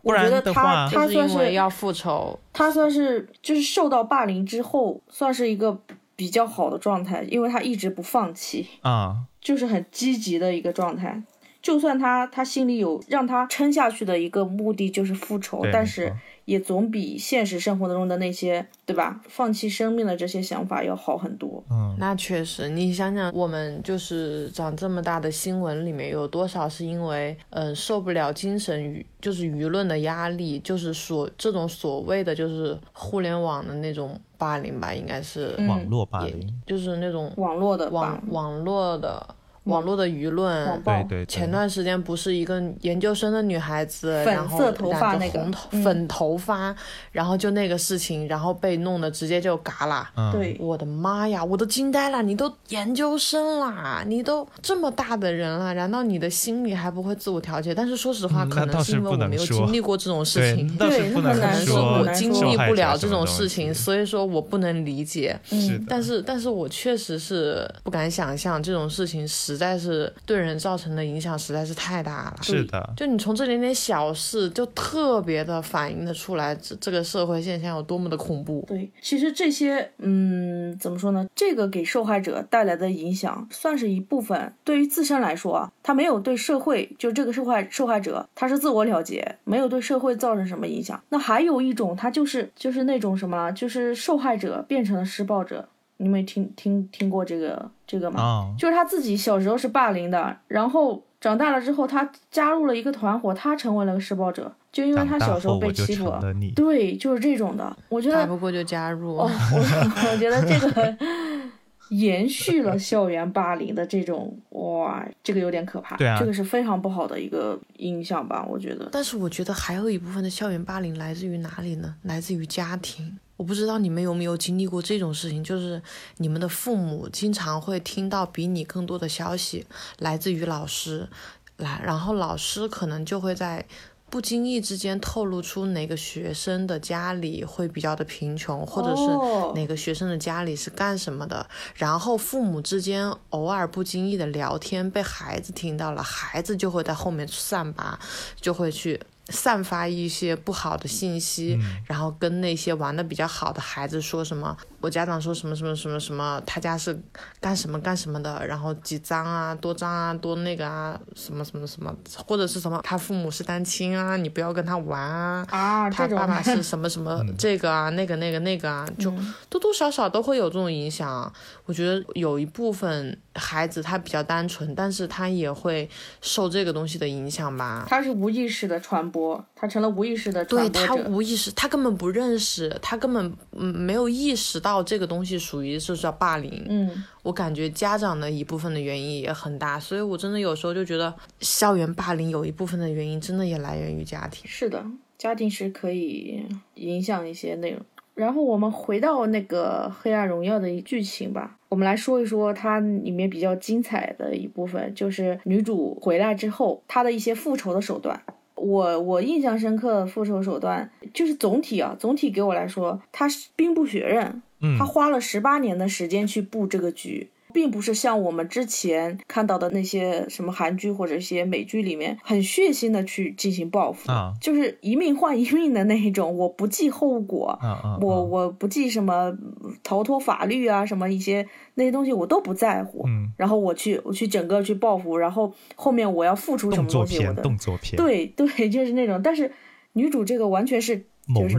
[SPEAKER 1] 不然
[SPEAKER 2] 我觉得他他算是
[SPEAKER 4] 要复仇。
[SPEAKER 2] 他算是就是受到霸凌之后，算是一个比较好的状态，因为他一直不放弃，
[SPEAKER 1] 啊、
[SPEAKER 2] 就是很积极的一个状态。就算他他心里有让他撑下去的一个目的就是复仇，但是
[SPEAKER 1] 错
[SPEAKER 2] 也总比现实生活中的那些对吧，放弃生命的这些想法要好很多。
[SPEAKER 1] 嗯，
[SPEAKER 4] 那确实，你想想，我们就是长这么大的新闻里面有多少是因为嗯、呃受不了精神舆就是舆论的压力，就是所这种所谓的就是互联网的那种霸凌吧，应该是、
[SPEAKER 2] 嗯。
[SPEAKER 1] 网络霸凌，
[SPEAKER 4] 就是那种
[SPEAKER 2] 网络的
[SPEAKER 4] 网网络的网络的舆论
[SPEAKER 2] 网。暴
[SPEAKER 1] 对对对，
[SPEAKER 4] 前段时间不是一个研究生的女孩子，
[SPEAKER 2] 粉
[SPEAKER 4] 然后
[SPEAKER 2] 色头发
[SPEAKER 4] 染着
[SPEAKER 2] 那个
[SPEAKER 4] 红头、
[SPEAKER 2] 嗯
[SPEAKER 4] 粉头发，然后就那个事情，然后被弄得直接就嘎啦。
[SPEAKER 1] 嗯，
[SPEAKER 2] 对
[SPEAKER 4] 我的妈呀，我都惊呆了！你都研究生啦，你都这么大的人了，难道你的心理还不会自我调节？但是说实话，
[SPEAKER 1] 嗯
[SPEAKER 4] 可能
[SPEAKER 1] 是
[SPEAKER 4] 因为我没有经历过这种事情，，
[SPEAKER 2] 对
[SPEAKER 1] 可能
[SPEAKER 2] 那很难
[SPEAKER 4] 是我经历不了这种事情，所以说我不能理解。
[SPEAKER 1] 嗯，
[SPEAKER 4] 但是，但是我确实是不敢想象这种事情，实在是对人造成的影响实在是太大了。
[SPEAKER 1] 是的，
[SPEAKER 4] 就你从这点点小事，就特别的反映的出来，这这个社会现象有多么的恐怖。
[SPEAKER 2] 对，其实这些，嗯，怎么说呢？这个给受害者带来的影响算是一部分。对于自身来说啊，他没有对社会，就这个受害受害者，他是自我了结，没有对社会造成什么影响。那还有一种，他就是就是那种什么，就是受害者变成了施暴者。你们听听听过这个这个吗？
[SPEAKER 1] 啊，
[SPEAKER 2] 就是他自己小时候是霸凌的，然后长大了之后，他加入了一个团伙，他成为了个施暴者，就因为他小时候被欺负对，就是这种的。我觉得
[SPEAKER 4] 打不过就加入。
[SPEAKER 2] 哦，我 我觉得这个 延续了校园霸凌的这种，哇，这个有点可怕。
[SPEAKER 1] 对啊
[SPEAKER 2] 这个是非常不好的一个影响吧？我觉得。
[SPEAKER 4] 但是我觉得还有一部分的校园霸凌来自于哪里呢？来自于家庭。我不知道你们有没有经历过这种事情，就是你们的父母经常会听到比你更多的消息来自于老师，来，然后老师可能就会在不经意之间透露出哪个学生的家里会比较的贫穷，或者是
[SPEAKER 2] 哦。
[SPEAKER 4] 哪个学生的家里是干什么的，然后父母之间偶尔不经意的聊天被孩子听到了，孩子就会在后面散吧，就会去散发一些不好的信息，然后跟那些玩的比较好的孩子说什么，我家长说什么什么什么什么，他家是干什么干什么的，然后几张啊，多张啊，多那个啊，什么什么什么，或者是什么他父母是单亲啊，你不要跟他玩啊，
[SPEAKER 2] 啊，
[SPEAKER 4] 他爸爸 是什么什么这个啊，那个那个那个啊，就多多少少都会有这种影响。我觉得有一部分孩子他比较单纯，但是他也会受这个东西的影响吧。
[SPEAKER 2] 他是无意识的传播，他成了无意识的
[SPEAKER 4] 对他。无意识，他根本不认识，他根本嗯没有意识到这个东西属于是叫霸凌。
[SPEAKER 2] 嗯，
[SPEAKER 4] 我感觉家长的一部分的原因也很大，所以我真的有时候就觉得校园霸凌有一部分的原因真的也来源于家庭。
[SPEAKER 2] 是的，家庭是可以影响一些内容。然后我们回到那个《黑暗荣耀》的一剧情吧，我们来说一说它里面比较精彩的一部分，就是女主回来之后她的一些复仇的手段。我我印象深刻的复仇手段就是总体啊，总体给我来说，他是兵不血刃，
[SPEAKER 1] 嗯
[SPEAKER 2] 她花了十八年的时间去布这个局。并不是像我们之前看到的那些什么韩剧或者一些美剧里面很血腥的去进行报复，
[SPEAKER 1] 啊。
[SPEAKER 2] 就是一命换一命的那一种，我不计后果，
[SPEAKER 1] 啊啊，
[SPEAKER 2] 我
[SPEAKER 1] 啊。
[SPEAKER 2] 我不计什么逃脱法律啊，什么一些那些东西我都不在乎，
[SPEAKER 1] 嗯，
[SPEAKER 2] 然后我去我去整个去报复，然后后面我要付出什么东西，我
[SPEAKER 1] 片，
[SPEAKER 2] 的
[SPEAKER 1] 动作片，
[SPEAKER 2] 对对，就是那种，但是女主这个完全是
[SPEAKER 1] 谋
[SPEAKER 2] 就是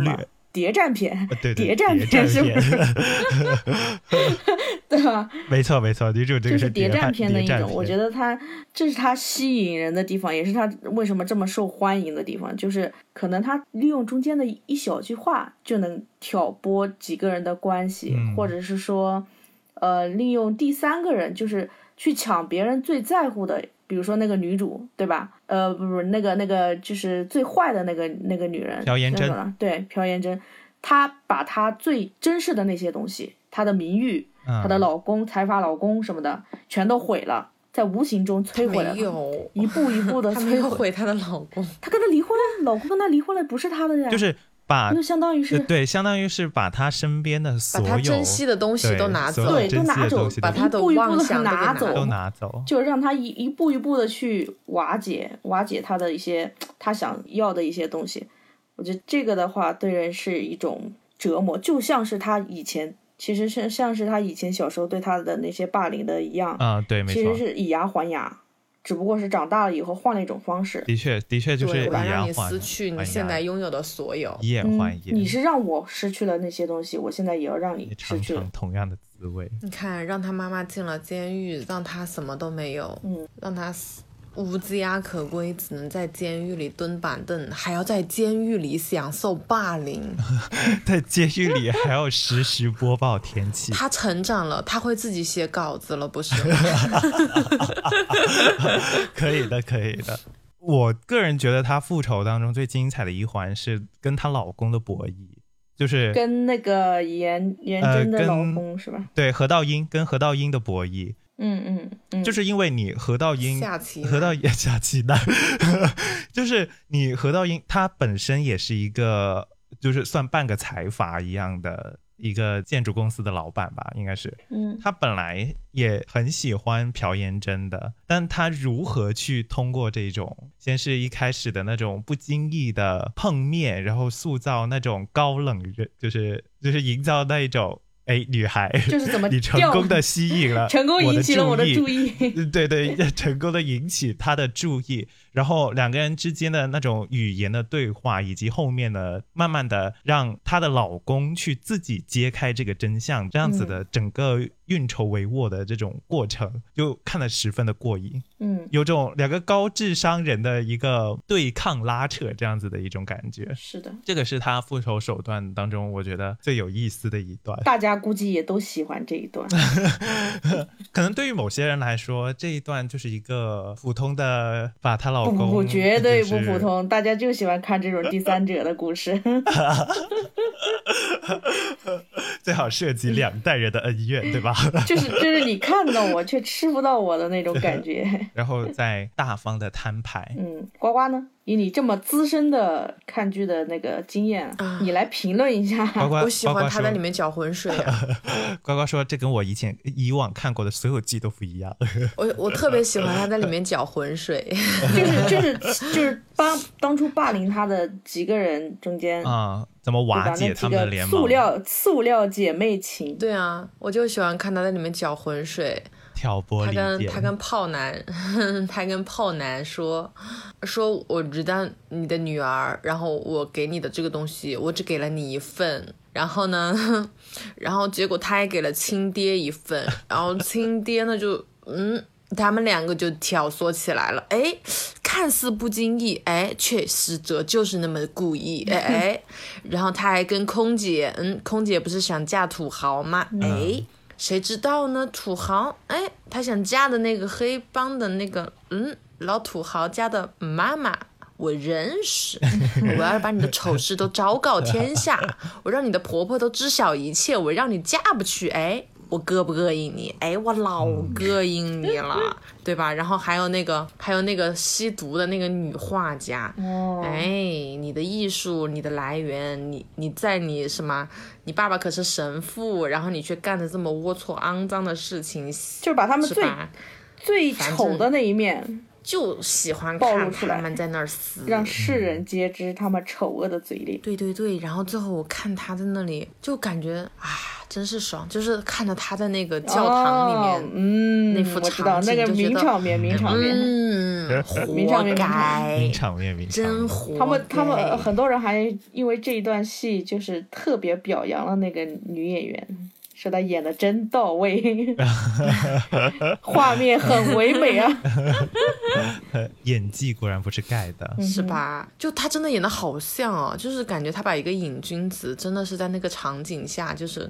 [SPEAKER 2] 谍战片，
[SPEAKER 1] 呃对对，
[SPEAKER 2] 谍战片是不
[SPEAKER 1] 片
[SPEAKER 2] 是？对吧？
[SPEAKER 1] 没 错没错，女主这个
[SPEAKER 2] 就是谍战
[SPEAKER 1] 战
[SPEAKER 2] 片的一种，我觉
[SPEAKER 1] 得
[SPEAKER 2] 得它这是它吸引人的地方，也是它为什么这么受欢迎的地方，就是可能它利用中间的一小句话就能挑拨几个人的关系，
[SPEAKER 1] 嗯
[SPEAKER 2] 或者是说，呃，利用第三个人，就是去抢别人最在乎的，比如说那个女主，对吧？呃，不不，那个那个就是最坏的那个那个女人，
[SPEAKER 1] 朴妍珍
[SPEAKER 2] 对，朴妍珍，她把她最珍视的那些东西，她的名誉。
[SPEAKER 1] 她
[SPEAKER 2] 她的老公、财阀老公什么的，全都毁了，在无形中摧毁了一步一步的
[SPEAKER 4] 她没有
[SPEAKER 2] 摧毁。
[SPEAKER 4] 毁她的老公。
[SPEAKER 2] 她跟他离婚了，老公跟她离婚了，不是她的呀，
[SPEAKER 1] 就是把
[SPEAKER 2] 那相当于是
[SPEAKER 1] 呃对，相当于是把他身边的所有
[SPEAKER 4] 把他珍惜的东西
[SPEAKER 1] 对
[SPEAKER 4] 都拿走，
[SPEAKER 2] 对都拿走
[SPEAKER 1] 的东西都
[SPEAKER 4] 把他的
[SPEAKER 2] 一步一步地
[SPEAKER 4] 妄想都
[SPEAKER 2] 拿走
[SPEAKER 1] 都拿走，
[SPEAKER 2] 就让他一一步一步的去瓦解瓦解他的一些他想要的一些东西。我觉得这个的话对人是一种折磨，就像是他以前其实是像是他以前小时候对他的那些霸凌的一样，
[SPEAKER 1] 啊，对，没错
[SPEAKER 2] 其实，是以牙还牙。只不过是长大了以后换了一种方式。
[SPEAKER 1] 的确，的确就是
[SPEAKER 4] 对，我要让你
[SPEAKER 1] 还
[SPEAKER 4] 失去你现在拥有的所有。
[SPEAKER 1] 以眼还眼，
[SPEAKER 2] 你是让我失去了那些东西，我现在也要让你
[SPEAKER 1] 尝
[SPEAKER 2] 失去了
[SPEAKER 1] 尝。同样的滋味。
[SPEAKER 4] 你看，让他妈妈进了监狱，让他什么都没有，
[SPEAKER 2] 嗯，
[SPEAKER 4] 让他死无家可归，只能在监狱里蹲板凳，还要在监狱里享受霸凌。
[SPEAKER 1] 在监狱里还要实时播报天气，
[SPEAKER 4] 他成长了，他会自己写稿子了，不是吗？
[SPEAKER 1] 可以的，可以的。我个人觉得她复仇当中最精彩的一环是跟她老公的博弈，就是
[SPEAKER 2] 跟那个颜颜
[SPEAKER 1] 呃
[SPEAKER 2] 真的老
[SPEAKER 1] 跟
[SPEAKER 2] 公是吧？
[SPEAKER 1] 对何道英跟何道英的博弈，
[SPEAKER 2] 嗯嗯嗯，
[SPEAKER 1] 就是因为你何道英
[SPEAKER 4] 下棋呢？
[SPEAKER 1] 何道也 下棋男，就是你何道英他本身也是一个就是算半个财阀一样的一个建筑公司的老板吧，应该是。
[SPEAKER 2] 嗯。
[SPEAKER 1] 他本来也很喜欢朴妍珍的，但他如何去通过这种先是一开始的那种不经意的碰面，然后塑造那种高冷人，就是就是营造那一种哎女孩，
[SPEAKER 2] 就是怎么
[SPEAKER 1] 你成功的吸引了
[SPEAKER 2] 成功引起了我的注
[SPEAKER 1] 意。
[SPEAKER 2] 意。
[SPEAKER 1] 对对，成功的引起他的注意，然后两个人之间的那种语言的对话，以及后面的慢慢的让她的老公去自己揭开这个真相，这样子的整个运筹帷幄的这种过程，就看得十分的过瘾，
[SPEAKER 2] 嗯，
[SPEAKER 1] 有种两个高智商人的一个对抗拉扯这样子的一种感觉。
[SPEAKER 2] 是的，
[SPEAKER 1] 这个是他复仇手段当中我觉得最有意思的一段。
[SPEAKER 2] 大家估计也都喜欢这一段。
[SPEAKER 1] 可能对于某些人来说，这一段就是一个普通的把她老公
[SPEAKER 2] 不不不，绝对不普通，大家就喜欢看这种第三者的故事。
[SPEAKER 1] 最好涉及两代人的恩怨，对吧？
[SPEAKER 2] 就是就是你看到我却吃不到我的那种感觉。
[SPEAKER 1] 然后再大方的摊牌，
[SPEAKER 2] 嗯，呱呱呢？以你这么资深的看剧的那个经验，
[SPEAKER 4] 啊
[SPEAKER 2] 你来评论一下。
[SPEAKER 1] 呱呱
[SPEAKER 4] 我喜欢他在里
[SPEAKER 1] 面。
[SPEAKER 4] 搅浑水啊！
[SPEAKER 1] 呱呱说：“这跟我以前以往看过的所有剧都不一样。
[SPEAKER 4] 我我特别喜欢他在里面搅浑水。
[SPEAKER 2] 就是就是就是帮当初霸凌他的几个人中间，
[SPEAKER 1] 啊、怎么？瓦解他们的联盟？
[SPEAKER 2] 塑料塑料姐妹情，
[SPEAKER 4] 对啊，我就喜欢看他在里面搅浑水。
[SPEAKER 1] 挑拨
[SPEAKER 4] 他
[SPEAKER 1] 离间。
[SPEAKER 4] 跟他跟炮男，他跟炮男说，说我知道你的女儿，然后我给你的这个东西，我只给了你一份，然后呢，然后结果他也给了亲爹一份，然后亲爹呢就嗯。他们两个就挑唆起来了，哎，看似不经意，哎，却实则就是那么故意，哎哎，然后他还跟空姐，嗯，空姐不是想嫁土豪吗？哎，谁知道呢？土豪，哎，他想嫁的那个黑帮的那个，嗯，老土豪家的妈妈，我认识，我要是把你的丑事都昭告天下，我让你的婆婆都知晓一切，我让你嫁不去，哎。我膈不膈应你？哎，我老膈应你了，对吧？然后还有那个，还有那个吸毒的那个女画家，
[SPEAKER 2] 哦，
[SPEAKER 4] 哎，你的艺术，你的来源，你你在你什么？你爸爸可是神父，然后你却干的这么龌龊、肮脏的事情，
[SPEAKER 2] 就把他们最？最丑的那一面
[SPEAKER 4] 就喜欢看
[SPEAKER 2] 暴露出来
[SPEAKER 4] 他们在那儿撕，
[SPEAKER 2] 让世人皆知他们丑恶的嘴脸。
[SPEAKER 4] 对对对，然后最后我看他在那里，就感觉啊，真是爽，就是看着他在那个教堂里面，
[SPEAKER 2] 哦嗯，
[SPEAKER 4] 那幅
[SPEAKER 2] 我知道
[SPEAKER 4] 场景
[SPEAKER 2] 那个名场面，名场面。
[SPEAKER 4] 嗯，活
[SPEAKER 2] 名场面名场
[SPEAKER 4] 该
[SPEAKER 1] 名，场面，名场面。
[SPEAKER 4] 真活。
[SPEAKER 2] 他们他们很多人还因为这一段戏，就是特别表扬了那个女演员，说他演的真到位，画面很唯美啊。
[SPEAKER 1] 演技果然不是盖的。
[SPEAKER 2] 嗯
[SPEAKER 4] 是吧？就他真的演的好像哦，就是感觉他把一个瘾君子，真的是在那个场景下，就是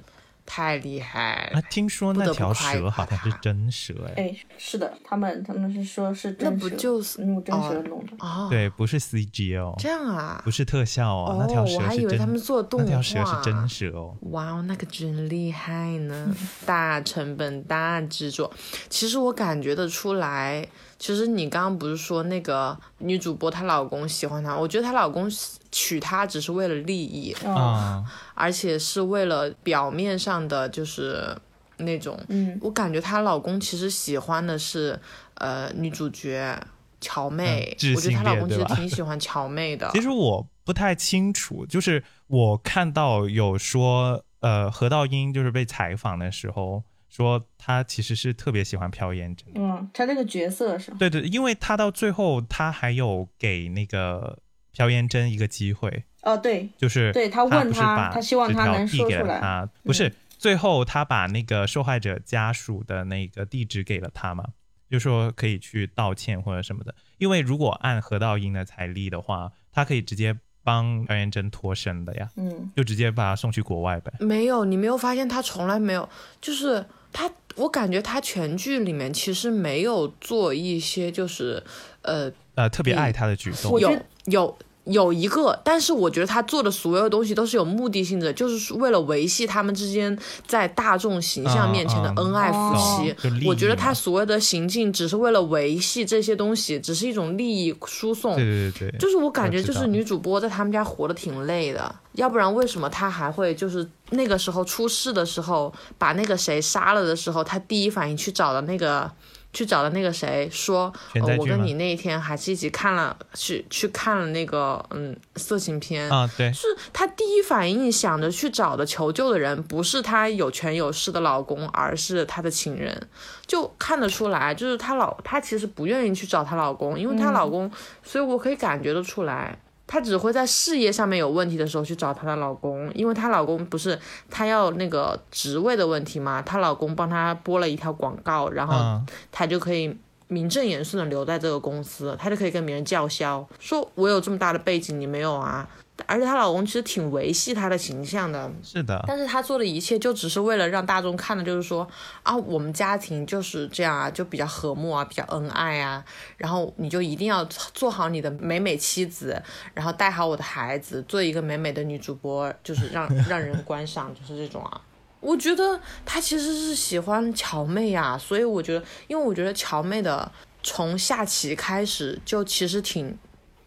[SPEAKER 4] 太厉害了。
[SPEAKER 1] 啊，听说那条蛇好像是真蛇哎，
[SPEAKER 2] 哎，是的，他们他们是说是真蛇那不
[SPEAKER 4] 就是
[SPEAKER 2] 用真蛇
[SPEAKER 4] 哦
[SPEAKER 2] 弄的。
[SPEAKER 4] 哦，
[SPEAKER 1] 对，不是 CG 哦，
[SPEAKER 4] 这样啊
[SPEAKER 1] 不。是特效哦，那条
[SPEAKER 4] 哦，
[SPEAKER 1] 蛇
[SPEAKER 4] 我还
[SPEAKER 1] 是真，
[SPEAKER 4] 以为他们做动
[SPEAKER 1] 那。条蛇是真蛇哦。
[SPEAKER 4] 哇哦，那个真厉害呢！大成本、大制作，其实我感觉得出来。其实你刚刚不是说那个女主播她老公喜欢她，我觉得她老公娶她只是为了利益，
[SPEAKER 2] 哦，
[SPEAKER 1] 啊，
[SPEAKER 4] 而且是为了表面上的就是那种，
[SPEAKER 2] 嗯，
[SPEAKER 4] 我感觉她老公其实喜欢的是呃女主角乔妹，
[SPEAKER 1] 嗯
[SPEAKER 4] 我觉得她老公其实挺喜欢乔妹的。
[SPEAKER 1] 其实我不太清楚，就是我看到有说，呃，何道英就是被采访的时候说他其实是特别喜欢朴妍真的。
[SPEAKER 2] 嗯，他那个角色是，
[SPEAKER 1] 对对，因为他到最后他还有给那个朴妍真一个机会，
[SPEAKER 2] 哦，对，
[SPEAKER 1] 就是
[SPEAKER 2] 对他问他他希望他能说出来。嗯。
[SPEAKER 1] 他，不是最后他把那个受害者家属的那个地址给了他嘛，就说可以去道歉或者什么的。因为如果按何道英的财力的话，他可以直接帮朴妍真脱身的呀，
[SPEAKER 2] 嗯，
[SPEAKER 1] 就直接把他送去国外呗。
[SPEAKER 4] 没有，你没有发现他从来没有，就是他，我感觉他全剧里面其实没有做一些就是，呃，
[SPEAKER 1] 呃，特别爱他的举动。
[SPEAKER 4] 有有有一个，但是我觉得他做的所有东西都是有目的性的，就是为了维系他们之间在大众形象面前的恩爱夫妻。我觉得他所有的行径只是为了维系这些东西，只是一种利益输送。
[SPEAKER 1] 对对对对，
[SPEAKER 4] 就是我感觉，就是女主播在他们家活得挺累的，要不然为什么她还会就是那个时候出事的时候，把那个谁杀了的时候，她第一反应去找的那个，去找的那个谁说，我跟你那一天还是一起看了，去去看了那个嗯色情片。
[SPEAKER 1] 啊，对，
[SPEAKER 4] 是她第一反应想着去找的求救的人，不是她有权有势的老公，而是她的情人，就看得出来，就是她老她其实不愿意去找她老公，因为她老公，所以我可以感觉得出来，她只会在事业上面有问题的时候去找她的老公，因为她老公不是她要那个职位的问题嘛，她老公帮她播了一条广告，然后
[SPEAKER 1] 嗯，
[SPEAKER 4] 她就可以。名正言顺的留在这个公司，她就可以跟别人叫嚣，说我有这么大的背景，你没有啊？而且她老公其实挺维系她的形象的，
[SPEAKER 1] 是的，
[SPEAKER 4] 但是她做的一切就只是为了让大众看的，就是说啊，我们家庭就是这样啊，就比较和睦啊，比较恩爱啊，然后你就一定要做好你的美美妻子，然后带好我的孩子，做一个美美的女主播，就是让让人观赏，就是这种啊。我觉得她其实是喜欢乔妹呀、所以我觉得，因为我觉得乔妹的从下棋开始就其实挺。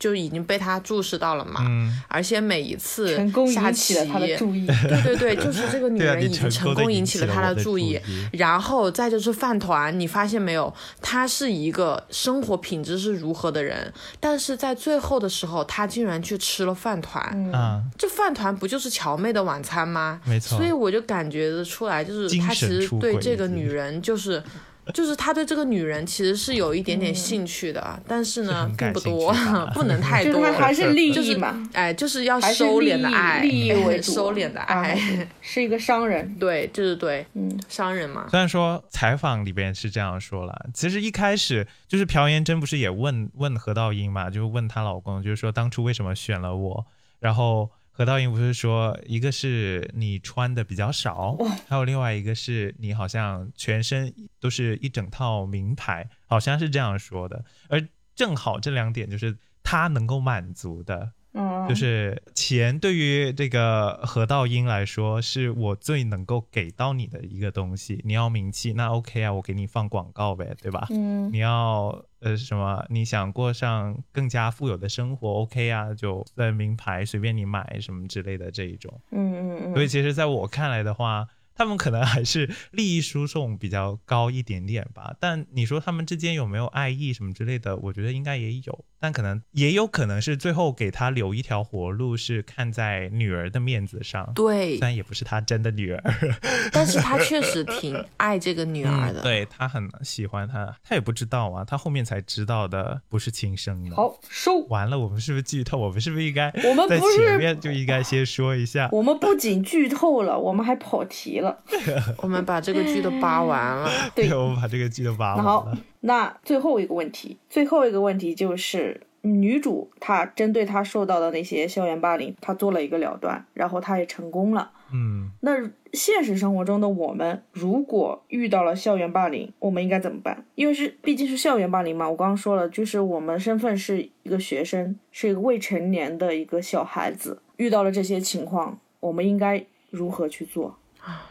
[SPEAKER 4] 就已经被他注视到了嘛，
[SPEAKER 1] 嗯，
[SPEAKER 4] 而且每一次
[SPEAKER 2] 成功
[SPEAKER 4] 下
[SPEAKER 2] 引起了他的
[SPEAKER 4] 棋
[SPEAKER 2] 注意。
[SPEAKER 4] 对对对，就是这个女人已经
[SPEAKER 1] 成
[SPEAKER 4] 成功引
[SPEAKER 1] 起
[SPEAKER 4] 起了他
[SPEAKER 1] 的
[SPEAKER 4] 注意。然后再就是饭团，你发现没有？他是一个生活品质是如何的人，但是在最后的时候，他竟然去吃了饭团。
[SPEAKER 2] 嗯，
[SPEAKER 1] 啊，
[SPEAKER 4] 这饭团不就是乔妹的晚餐吗？
[SPEAKER 1] 没错
[SPEAKER 4] 所以我就感觉得出来，就是
[SPEAKER 1] 精
[SPEAKER 4] 他其实对这个女人就是。就是他对这个女人其实是有一点点兴趣的，但是呢，并不多，不能太多。
[SPEAKER 2] 就是他还是利益
[SPEAKER 4] 就是哎，就是要收敛的爱，
[SPEAKER 2] 利益为 主，
[SPEAKER 4] 收敛的
[SPEAKER 2] 啊
[SPEAKER 4] 爱。
[SPEAKER 2] 是一个商人。
[SPEAKER 4] 对，就是对，
[SPEAKER 2] 嗯，
[SPEAKER 4] 商人嘛。
[SPEAKER 1] 虽然说采访里边是这样说了，其实一开始就是朴妍珍不是也问问何道英嘛，就问她老公，就是说当初为什么选了我，然后何道英不是说一个是你穿的比较少，还有另外一个是你好像全身都是一整套名牌，好像是这样说的，而正好这两点就是他能够满足的，
[SPEAKER 2] 嗯，
[SPEAKER 1] 就是钱对于这个何道英来说，是我最能够给到你的一个东西。你要名气，那 OK 啊，我给你放广告呗，对吧？
[SPEAKER 2] 嗯
[SPEAKER 1] 你要呃什么？你想过上更加富有的生活，OK 啊，就在名牌随便你买什么之类的这一种。
[SPEAKER 2] 嗯嗯嗯，
[SPEAKER 1] 所以其实在我看来的话，他们可能还是利益输送比较高一点点吧。但你说他们之间有没有爱意什么之类的，我觉得应该也有，但可能也有可能是最后给他留一条活路，是看在女儿的面子上。
[SPEAKER 4] 对
[SPEAKER 1] 虽，然也不是他真的女儿，
[SPEAKER 4] 但是他确实挺爱这个女儿的。
[SPEAKER 1] 嗯对他很喜欢她，他也不知道啊，他后面才知道的不是亲生的。，
[SPEAKER 2] 好收。
[SPEAKER 1] 完了，我们是不是剧透？我们是不是应该
[SPEAKER 2] 我们不是
[SPEAKER 1] 前面就应该先说一下？
[SPEAKER 2] 我们不仅剧透了，我们还跑题了。
[SPEAKER 4] 我们把这个剧都扒完了。
[SPEAKER 2] 对
[SPEAKER 1] 我们把这个剧都扒完
[SPEAKER 2] 了好
[SPEAKER 1] 了。，
[SPEAKER 2] 那最后一个问题，最后一个问题就是女主她针对她受到的那些校园霸凌，她做了一个了断，然后她也成功了。
[SPEAKER 1] 嗯，
[SPEAKER 2] 那现实生活中的我们，如果遇到了校园霸凌，我们应该怎么办？因为是毕竟是校园霸凌嘛，我刚刚说了，就是我们身份是一个学生，是一个未成年的一个小孩子，遇到了这些情况，我们应该如何去做？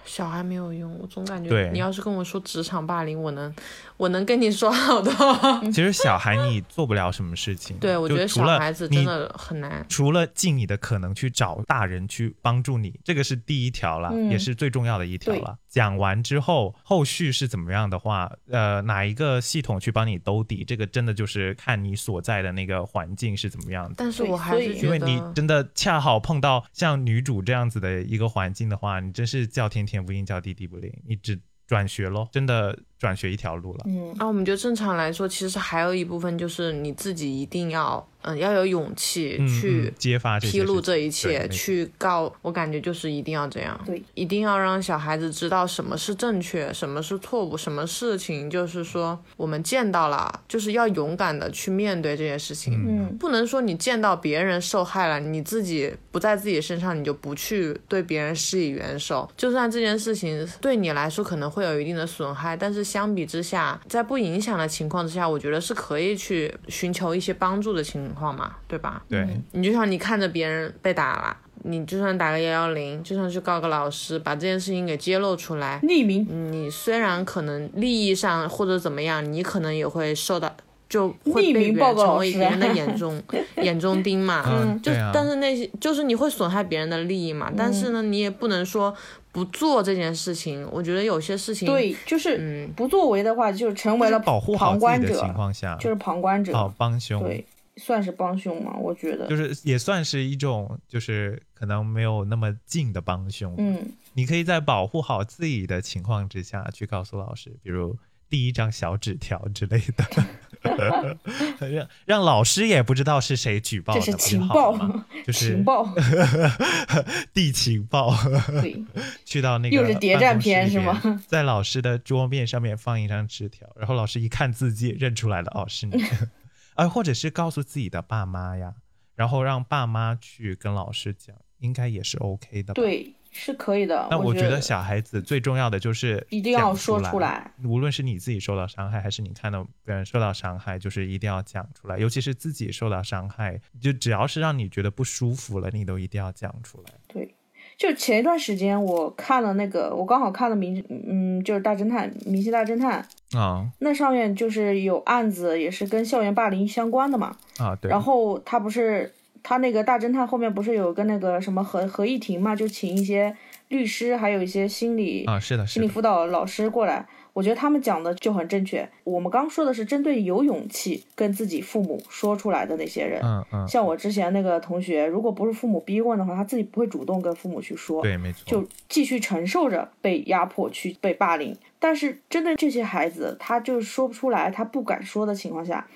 [SPEAKER 4] 小孩没有用，我总感觉
[SPEAKER 1] 对
[SPEAKER 4] 你要是跟我说职场霸凌，我能我能跟你说好多。
[SPEAKER 1] 其实小孩你做不了什么事情，
[SPEAKER 4] 对，我觉得
[SPEAKER 1] 除了
[SPEAKER 4] 小孩子真的很难。
[SPEAKER 1] 除了尽你的可能去找大人去帮助你，这个是第一条了，
[SPEAKER 2] 嗯
[SPEAKER 1] 也是最重要的一条了。讲完之后，后续是怎么样的话，呃，哪一个系统去帮你兜底，这个真的就是看你所在的那个环境是怎么样的。
[SPEAKER 4] 但是我还是觉得，
[SPEAKER 1] 因为你真的恰好碰到像女主这样子的一个环境的话，你真是叫叫天天不应，叫地地不灵，你只转学咯，真的转学一条路了。
[SPEAKER 2] 嗯，
[SPEAKER 4] 啊，我们就正常来说，其实还有一部分就是你自己一定要，嗯，要有勇气
[SPEAKER 1] 嗯
[SPEAKER 4] 去
[SPEAKER 1] 嗯揭发
[SPEAKER 4] 披露这一切，去告。我感觉就是一定要这样，
[SPEAKER 2] 对，
[SPEAKER 4] 一定要让小孩子知道什么是正确，什么是错误，什么事情就是说我们见到了，就是要勇敢的去面对这些事情。
[SPEAKER 2] 嗯，
[SPEAKER 4] 不能说你见到别人受害了，你自己不在自己身上，你就不去对别人施以援手。就算这件事情对你来说可能会有一定的损害，但是相比之下，在不影响的情况之下，我觉得是可以去寻求一些帮助的情况嘛，对吧？
[SPEAKER 1] 对，
[SPEAKER 4] 你就像你看着别人被打了，你就算打个幺幺零，就算去告个老师，把这件事情给揭露出来，
[SPEAKER 2] 匿名，
[SPEAKER 4] 你虽然可能利益上或者怎么样，你可能也会受到，就会
[SPEAKER 2] 匿
[SPEAKER 4] 被
[SPEAKER 2] 报告
[SPEAKER 4] 成为别人的眼中 眼中钉嘛。
[SPEAKER 1] 嗯，
[SPEAKER 4] 就、
[SPEAKER 1] 啊，
[SPEAKER 4] 但是那些就是你会损害别人的利益嘛，但是呢，你也不能说不做这件事情。我觉得有些事情，，
[SPEAKER 2] 对，就是
[SPEAKER 4] 嗯，
[SPEAKER 2] 不作为的话，就成为了
[SPEAKER 1] 保护
[SPEAKER 2] 旁观者
[SPEAKER 1] 的情，况下，
[SPEAKER 2] 就是旁观者，
[SPEAKER 1] 哦帮凶，
[SPEAKER 2] 对，算是帮凶嘛，我觉得
[SPEAKER 1] 就，是也算是一种，就是可能没有那么近的帮凶。
[SPEAKER 2] 嗯，
[SPEAKER 1] 你可以在保护好自己的情况之下去告诉老师，比如递一张小纸条之类的，让让老师也不知道是谁举报的，
[SPEAKER 2] 这是情报
[SPEAKER 1] 吗？就是
[SPEAKER 2] 情报，
[SPEAKER 1] 地情报，
[SPEAKER 2] 对，
[SPEAKER 1] 去到那个
[SPEAKER 2] 又是谍战片是吗？
[SPEAKER 1] 在老师的桌面上面放一张纸条，然后老师一看字迹认出来了，哦，是你，啊，或者是告诉自己的爸妈呀，然后让爸妈去跟老师讲，应该也是 OK 的吧？。
[SPEAKER 2] 对，是可以的。我
[SPEAKER 1] 但我觉得小孩子最重要的就是
[SPEAKER 2] 一定要说出
[SPEAKER 1] 来，
[SPEAKER 2] 来，
[SPEAKER 1] 无论是你自己受到伤害，还是你看到别人受到伤害，就是一定要讲出来。尤其是自己受到伤害，就只要是让你觉得不舒服了，你都一定要讲出来。
[SPEAKER 2] 对。就前一段时间我看了那个，我刚好看了明，嗯，就是大侦探，明星大侦探，
[SPEAKER 1] 啊
[SPEAKER 2] 那上面就是有案子，也是跟校园霸凌相关的嘛。
[SPEAKER 1] 啊，对。
[SPEAKER 2] 然后他不是他那个大侦探后面不是有个那个什么合合议庭嘛，就请一些律师，还有一些心理
[SPEAKER 1] 啊，是的，
[SPEAKER 2] 心理，辅导老师过来。我觉得他们讲的就很正确。我们刚说的是针对有勇气跟自己父母说出来的那些人，
[SPEAKER 1] 嗯嗯，
[SPEAKER 2] 像我之前那个同学，如果不是父母逼问的话，他自己不会主动跟父母去说。
[SPEAKER 1] 对，没错，
[SPEAKER 2] 就继续承受着被压迫、去被霸凌。但是针对这些孩子，他就是说不出来，他不敢说的情况下，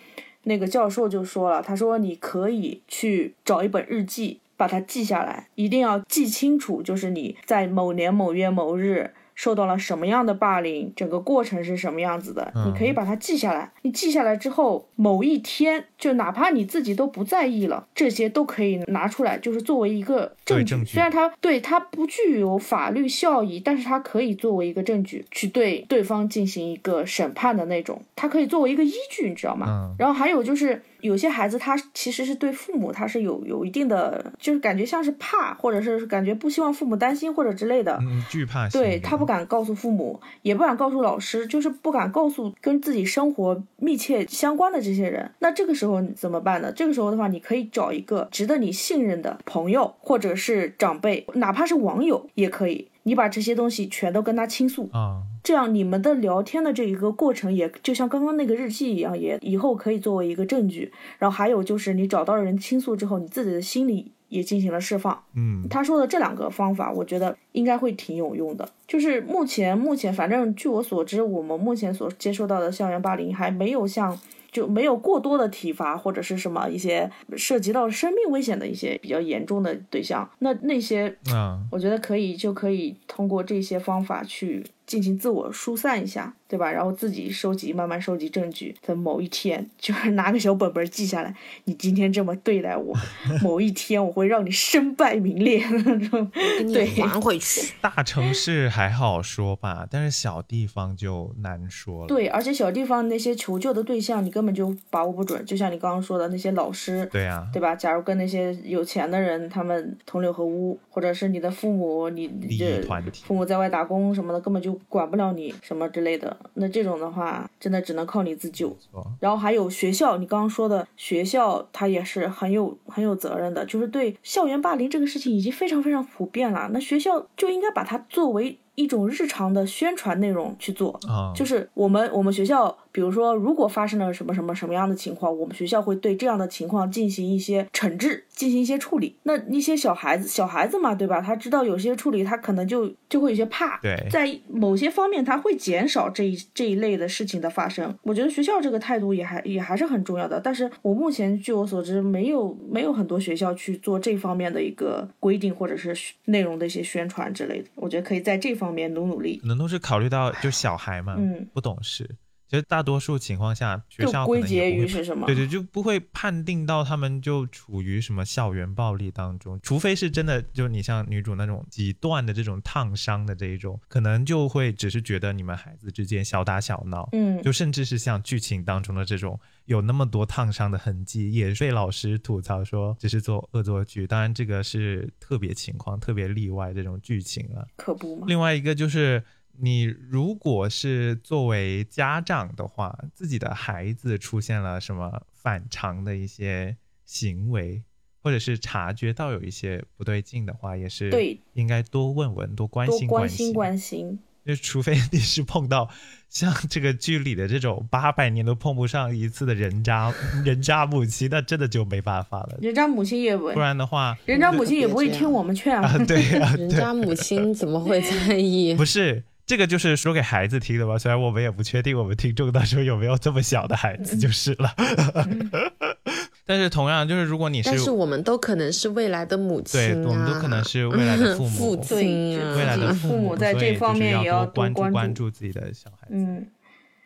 [SPEAKER 2] 那个教授就说了，他说你可以去找一本日记，把它记下来，一定要记清楚，就是你在某年某月某日。受到了什么样的霸凌，整个过程是什么样子的，
[SPEAKER 1] 嗯
[SPEAKER 2] 你可以把它记下来。你记下来之后，某一天，就哪怕你自己都不在意了，这些都可以拿出来，就是作为一个证据。
[SPEAKER 1] 证据
[SPEAKER 2] 虽然它对它不具有法律效益，但是它可以作为一个证据去对对方进行一个审判的那种，它可以作为一个依据，你知道吗？
[SPEAKER 1] 嗯
[SPEAKER 2] 然后还有就是，有些孩子他其实是对父母他是有有一定的，就是感觉像是怕，或者是感觉不希望父母担心或者之类的。
[SPEAKER 1] 嗯，惧怕
[SPEAKER 2] 对他不敢告诉父母，也不敢告诉老师，就是不敢告诉跟自己生活密切相关的这些人。那这个时候怎么办呢？这个时候的话，你可以找一个值得你信任的朋友，或者是长辈，哪怕是网友也可以。你把这些东西全都跟他倾诉，
[SPEAKER 1] 啊，
[SPEAKER 2] 这样你们的聊天的这一个过程，也就像刚刚那个日记一样，也以后可以作为一个证据。然后还有就是，你找到了人倾诉之后，你自己的心里也进行了释放。
[SPEAKER 1] 嗯
[SPEAKER 2] 他说的这两个方法，我觉得应该会挺有用的。就是目前目前，反正据我所知，我们目前所接受到的校园霸凌还没有像。就没有过多的体罚或者是什么一些涉及到生命危险的一些比较严重的对象，那那些
[SPEAKER 1] 嗯，
[SPEAKER 2] 我觉得可以，就可以通过这些方法去进行自我疏散一下，对吧？然后自己收集，慢慢收集证据，在某一天，就是拿个小本本记下来，你今天这么对待我，某一天我会让你身败名裂那种。
[SPEAKER 4] 给你
[SPEAKER 2] 对
[SPEAKER 4] 还回去。
[SPEAKER 1] 大城市还好说吧，但是小地方就难说了。
[SPEAKER 2] 对，而且小地方那些求救的对象，你根本就把握不准。就像你刚刚说的那些老师，
[SPEAKER 1] 对呀，
[SPEAKER 2] 对吧？假如跟那些有钱的人，他们同流合污，或者是你的父母，你你这父母在外打工什么的，根本就管不了你什么之类的。那这种的话，真的只能靠你自救。
[SPEAKER 1] 错
[SPEAKER 2] 然后还有学校，你刚刚说的学校，它也是很有很有责任的，就是对校园霸凌这个事情已经非常非常普遍了，那学校就应该把它作为一种日常的宣传内容去做。
[SPEAKER 1] 啊，
[SPEAKER 2] 就是我们我们学校比如说，如果发生了什么什么什么样的情况，我们学校会对这样的情况进行一些惩治，进行一些处理。那一些小孩子，小孩子嘛，对吧？他知道有些处理，他可能就就会有些怕。
[SPEAKER 1] 对
[SPEAKER 2] 在某些方面，他会减少这一这一类的事情的发生。我觉得学校这个态度也还也还是很重要的。但是我目前据我所知，没有没有很多学校去做这方面的一个规定或者是内容的一些宣传之类的。我觉得可以在这方面努努力。
[SPEAKER 1] 可能都是考虑到就小孩嘛，
[SPEAKER 2] 嗯
[SPEAKER 1] 不懂事。其实大多数情况下，学
[SPEAKER 2] 就
[SPEAKER 1] 校
[SPEAKER 2] 归结于是什么？
[SPEAKER 1] 对对，就不会判定到他们就处于什么校园暴力当中，除非是真的，就你像女主那种几段的这种烫伤的这一种，可能就会只是觉得你们孩子之间小打小闹，
[SPEAKER 2] 嗯，
[SPEAKER 1] 就甚至是像剧情当中的这种有那么多烫伤的痕迹，也被老师吐槽说只是做恶作剧。当然，这个是特别情况、特别例外这种剧情啊。
[SPEAKER 2] 可不嘛。
[SPEAKER 1] 另外一个就是，你如果是作为家长的话，自己的孩子出现了什么反常的一些行为，或者是察觉到有一些不对劲的话，也是
[SPEAKER 2] 对
[SPEAKER 1] 应该多问问、多关心
[SPEAKER 2] 关心
[SPEAKER 1] 心。
[SPEAKER 2] 关心。
[SPEAKER 1] 就除非你是碰到像这个剧里的这种八百年都碰不上一次的人渣人渣母亲，那真的就没办法了。
[SPEAKER 2] 人渣母亲也不，
[SPEAKER 1] 不然的话，
[SPEAKER 2] 人渣母亲也不会听我们劝
[SPEAKER 1] 啊，对啊，
[SPEAKER 4] 人
[SPEAKER 1] 对，
[SPEAKER 4] 家母亲怎么会在意？
[SPEAKER 1] 不是这个就是说给孩子听的吧？虽然我们也不确定我们听众当中有没有这么小的孩子，就是了。但是同样，就是如果你是
[SPEAKER 4] 但是我们都可能是未来的母亲、啊，
[SPEAKER 1] 对，我们都可能是未来的父母，
[SPEAKER 4] 父亲啊，
[SPEAKER 1] 未来的
[SPEAKER 2] 父母
[SPEAKER 1] 母，
[SPEAKER 2] 在这方面也要多关注
[SPEAKER 1] 多关注关注自己的小孩子。
[SPEAKER 2] 嗯，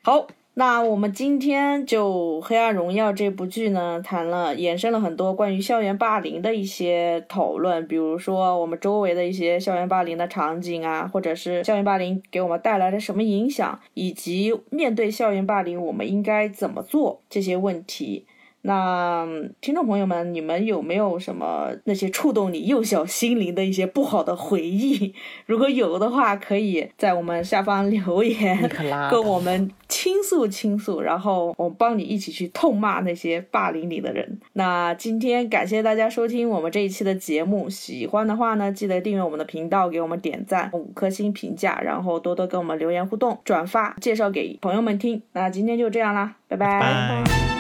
[SPEAKER 2] 好，那我们今天就《黑暗荣耀》这部剧呢，谈了延伸了很多关于校园霸凌的一些讨论，比如说我们周围的一些校园霸凌的场景啊，或者是校园霸凌给我们带来了什么影响，以及面对校园霸凌我们应该怎么做这些问题。那嗯听众朋友们，你们有没有什么那些触动你幼小心灵的一些不好的回忆？如果有的话，可以在我们下方留言跟我们倾诉倾诉，然后我帮你一起去痛骂那些霸凌你的人。那今天感谢大家收听我们这一期的节目，喜欢的话呢，记得订阅我们的频道，给我们点赞、五颗星评价，然后多多跟我们留言互动、转发、介绍给朋友们听。那今天就这样啦，拜拜
[SPEAKER 1] 拜。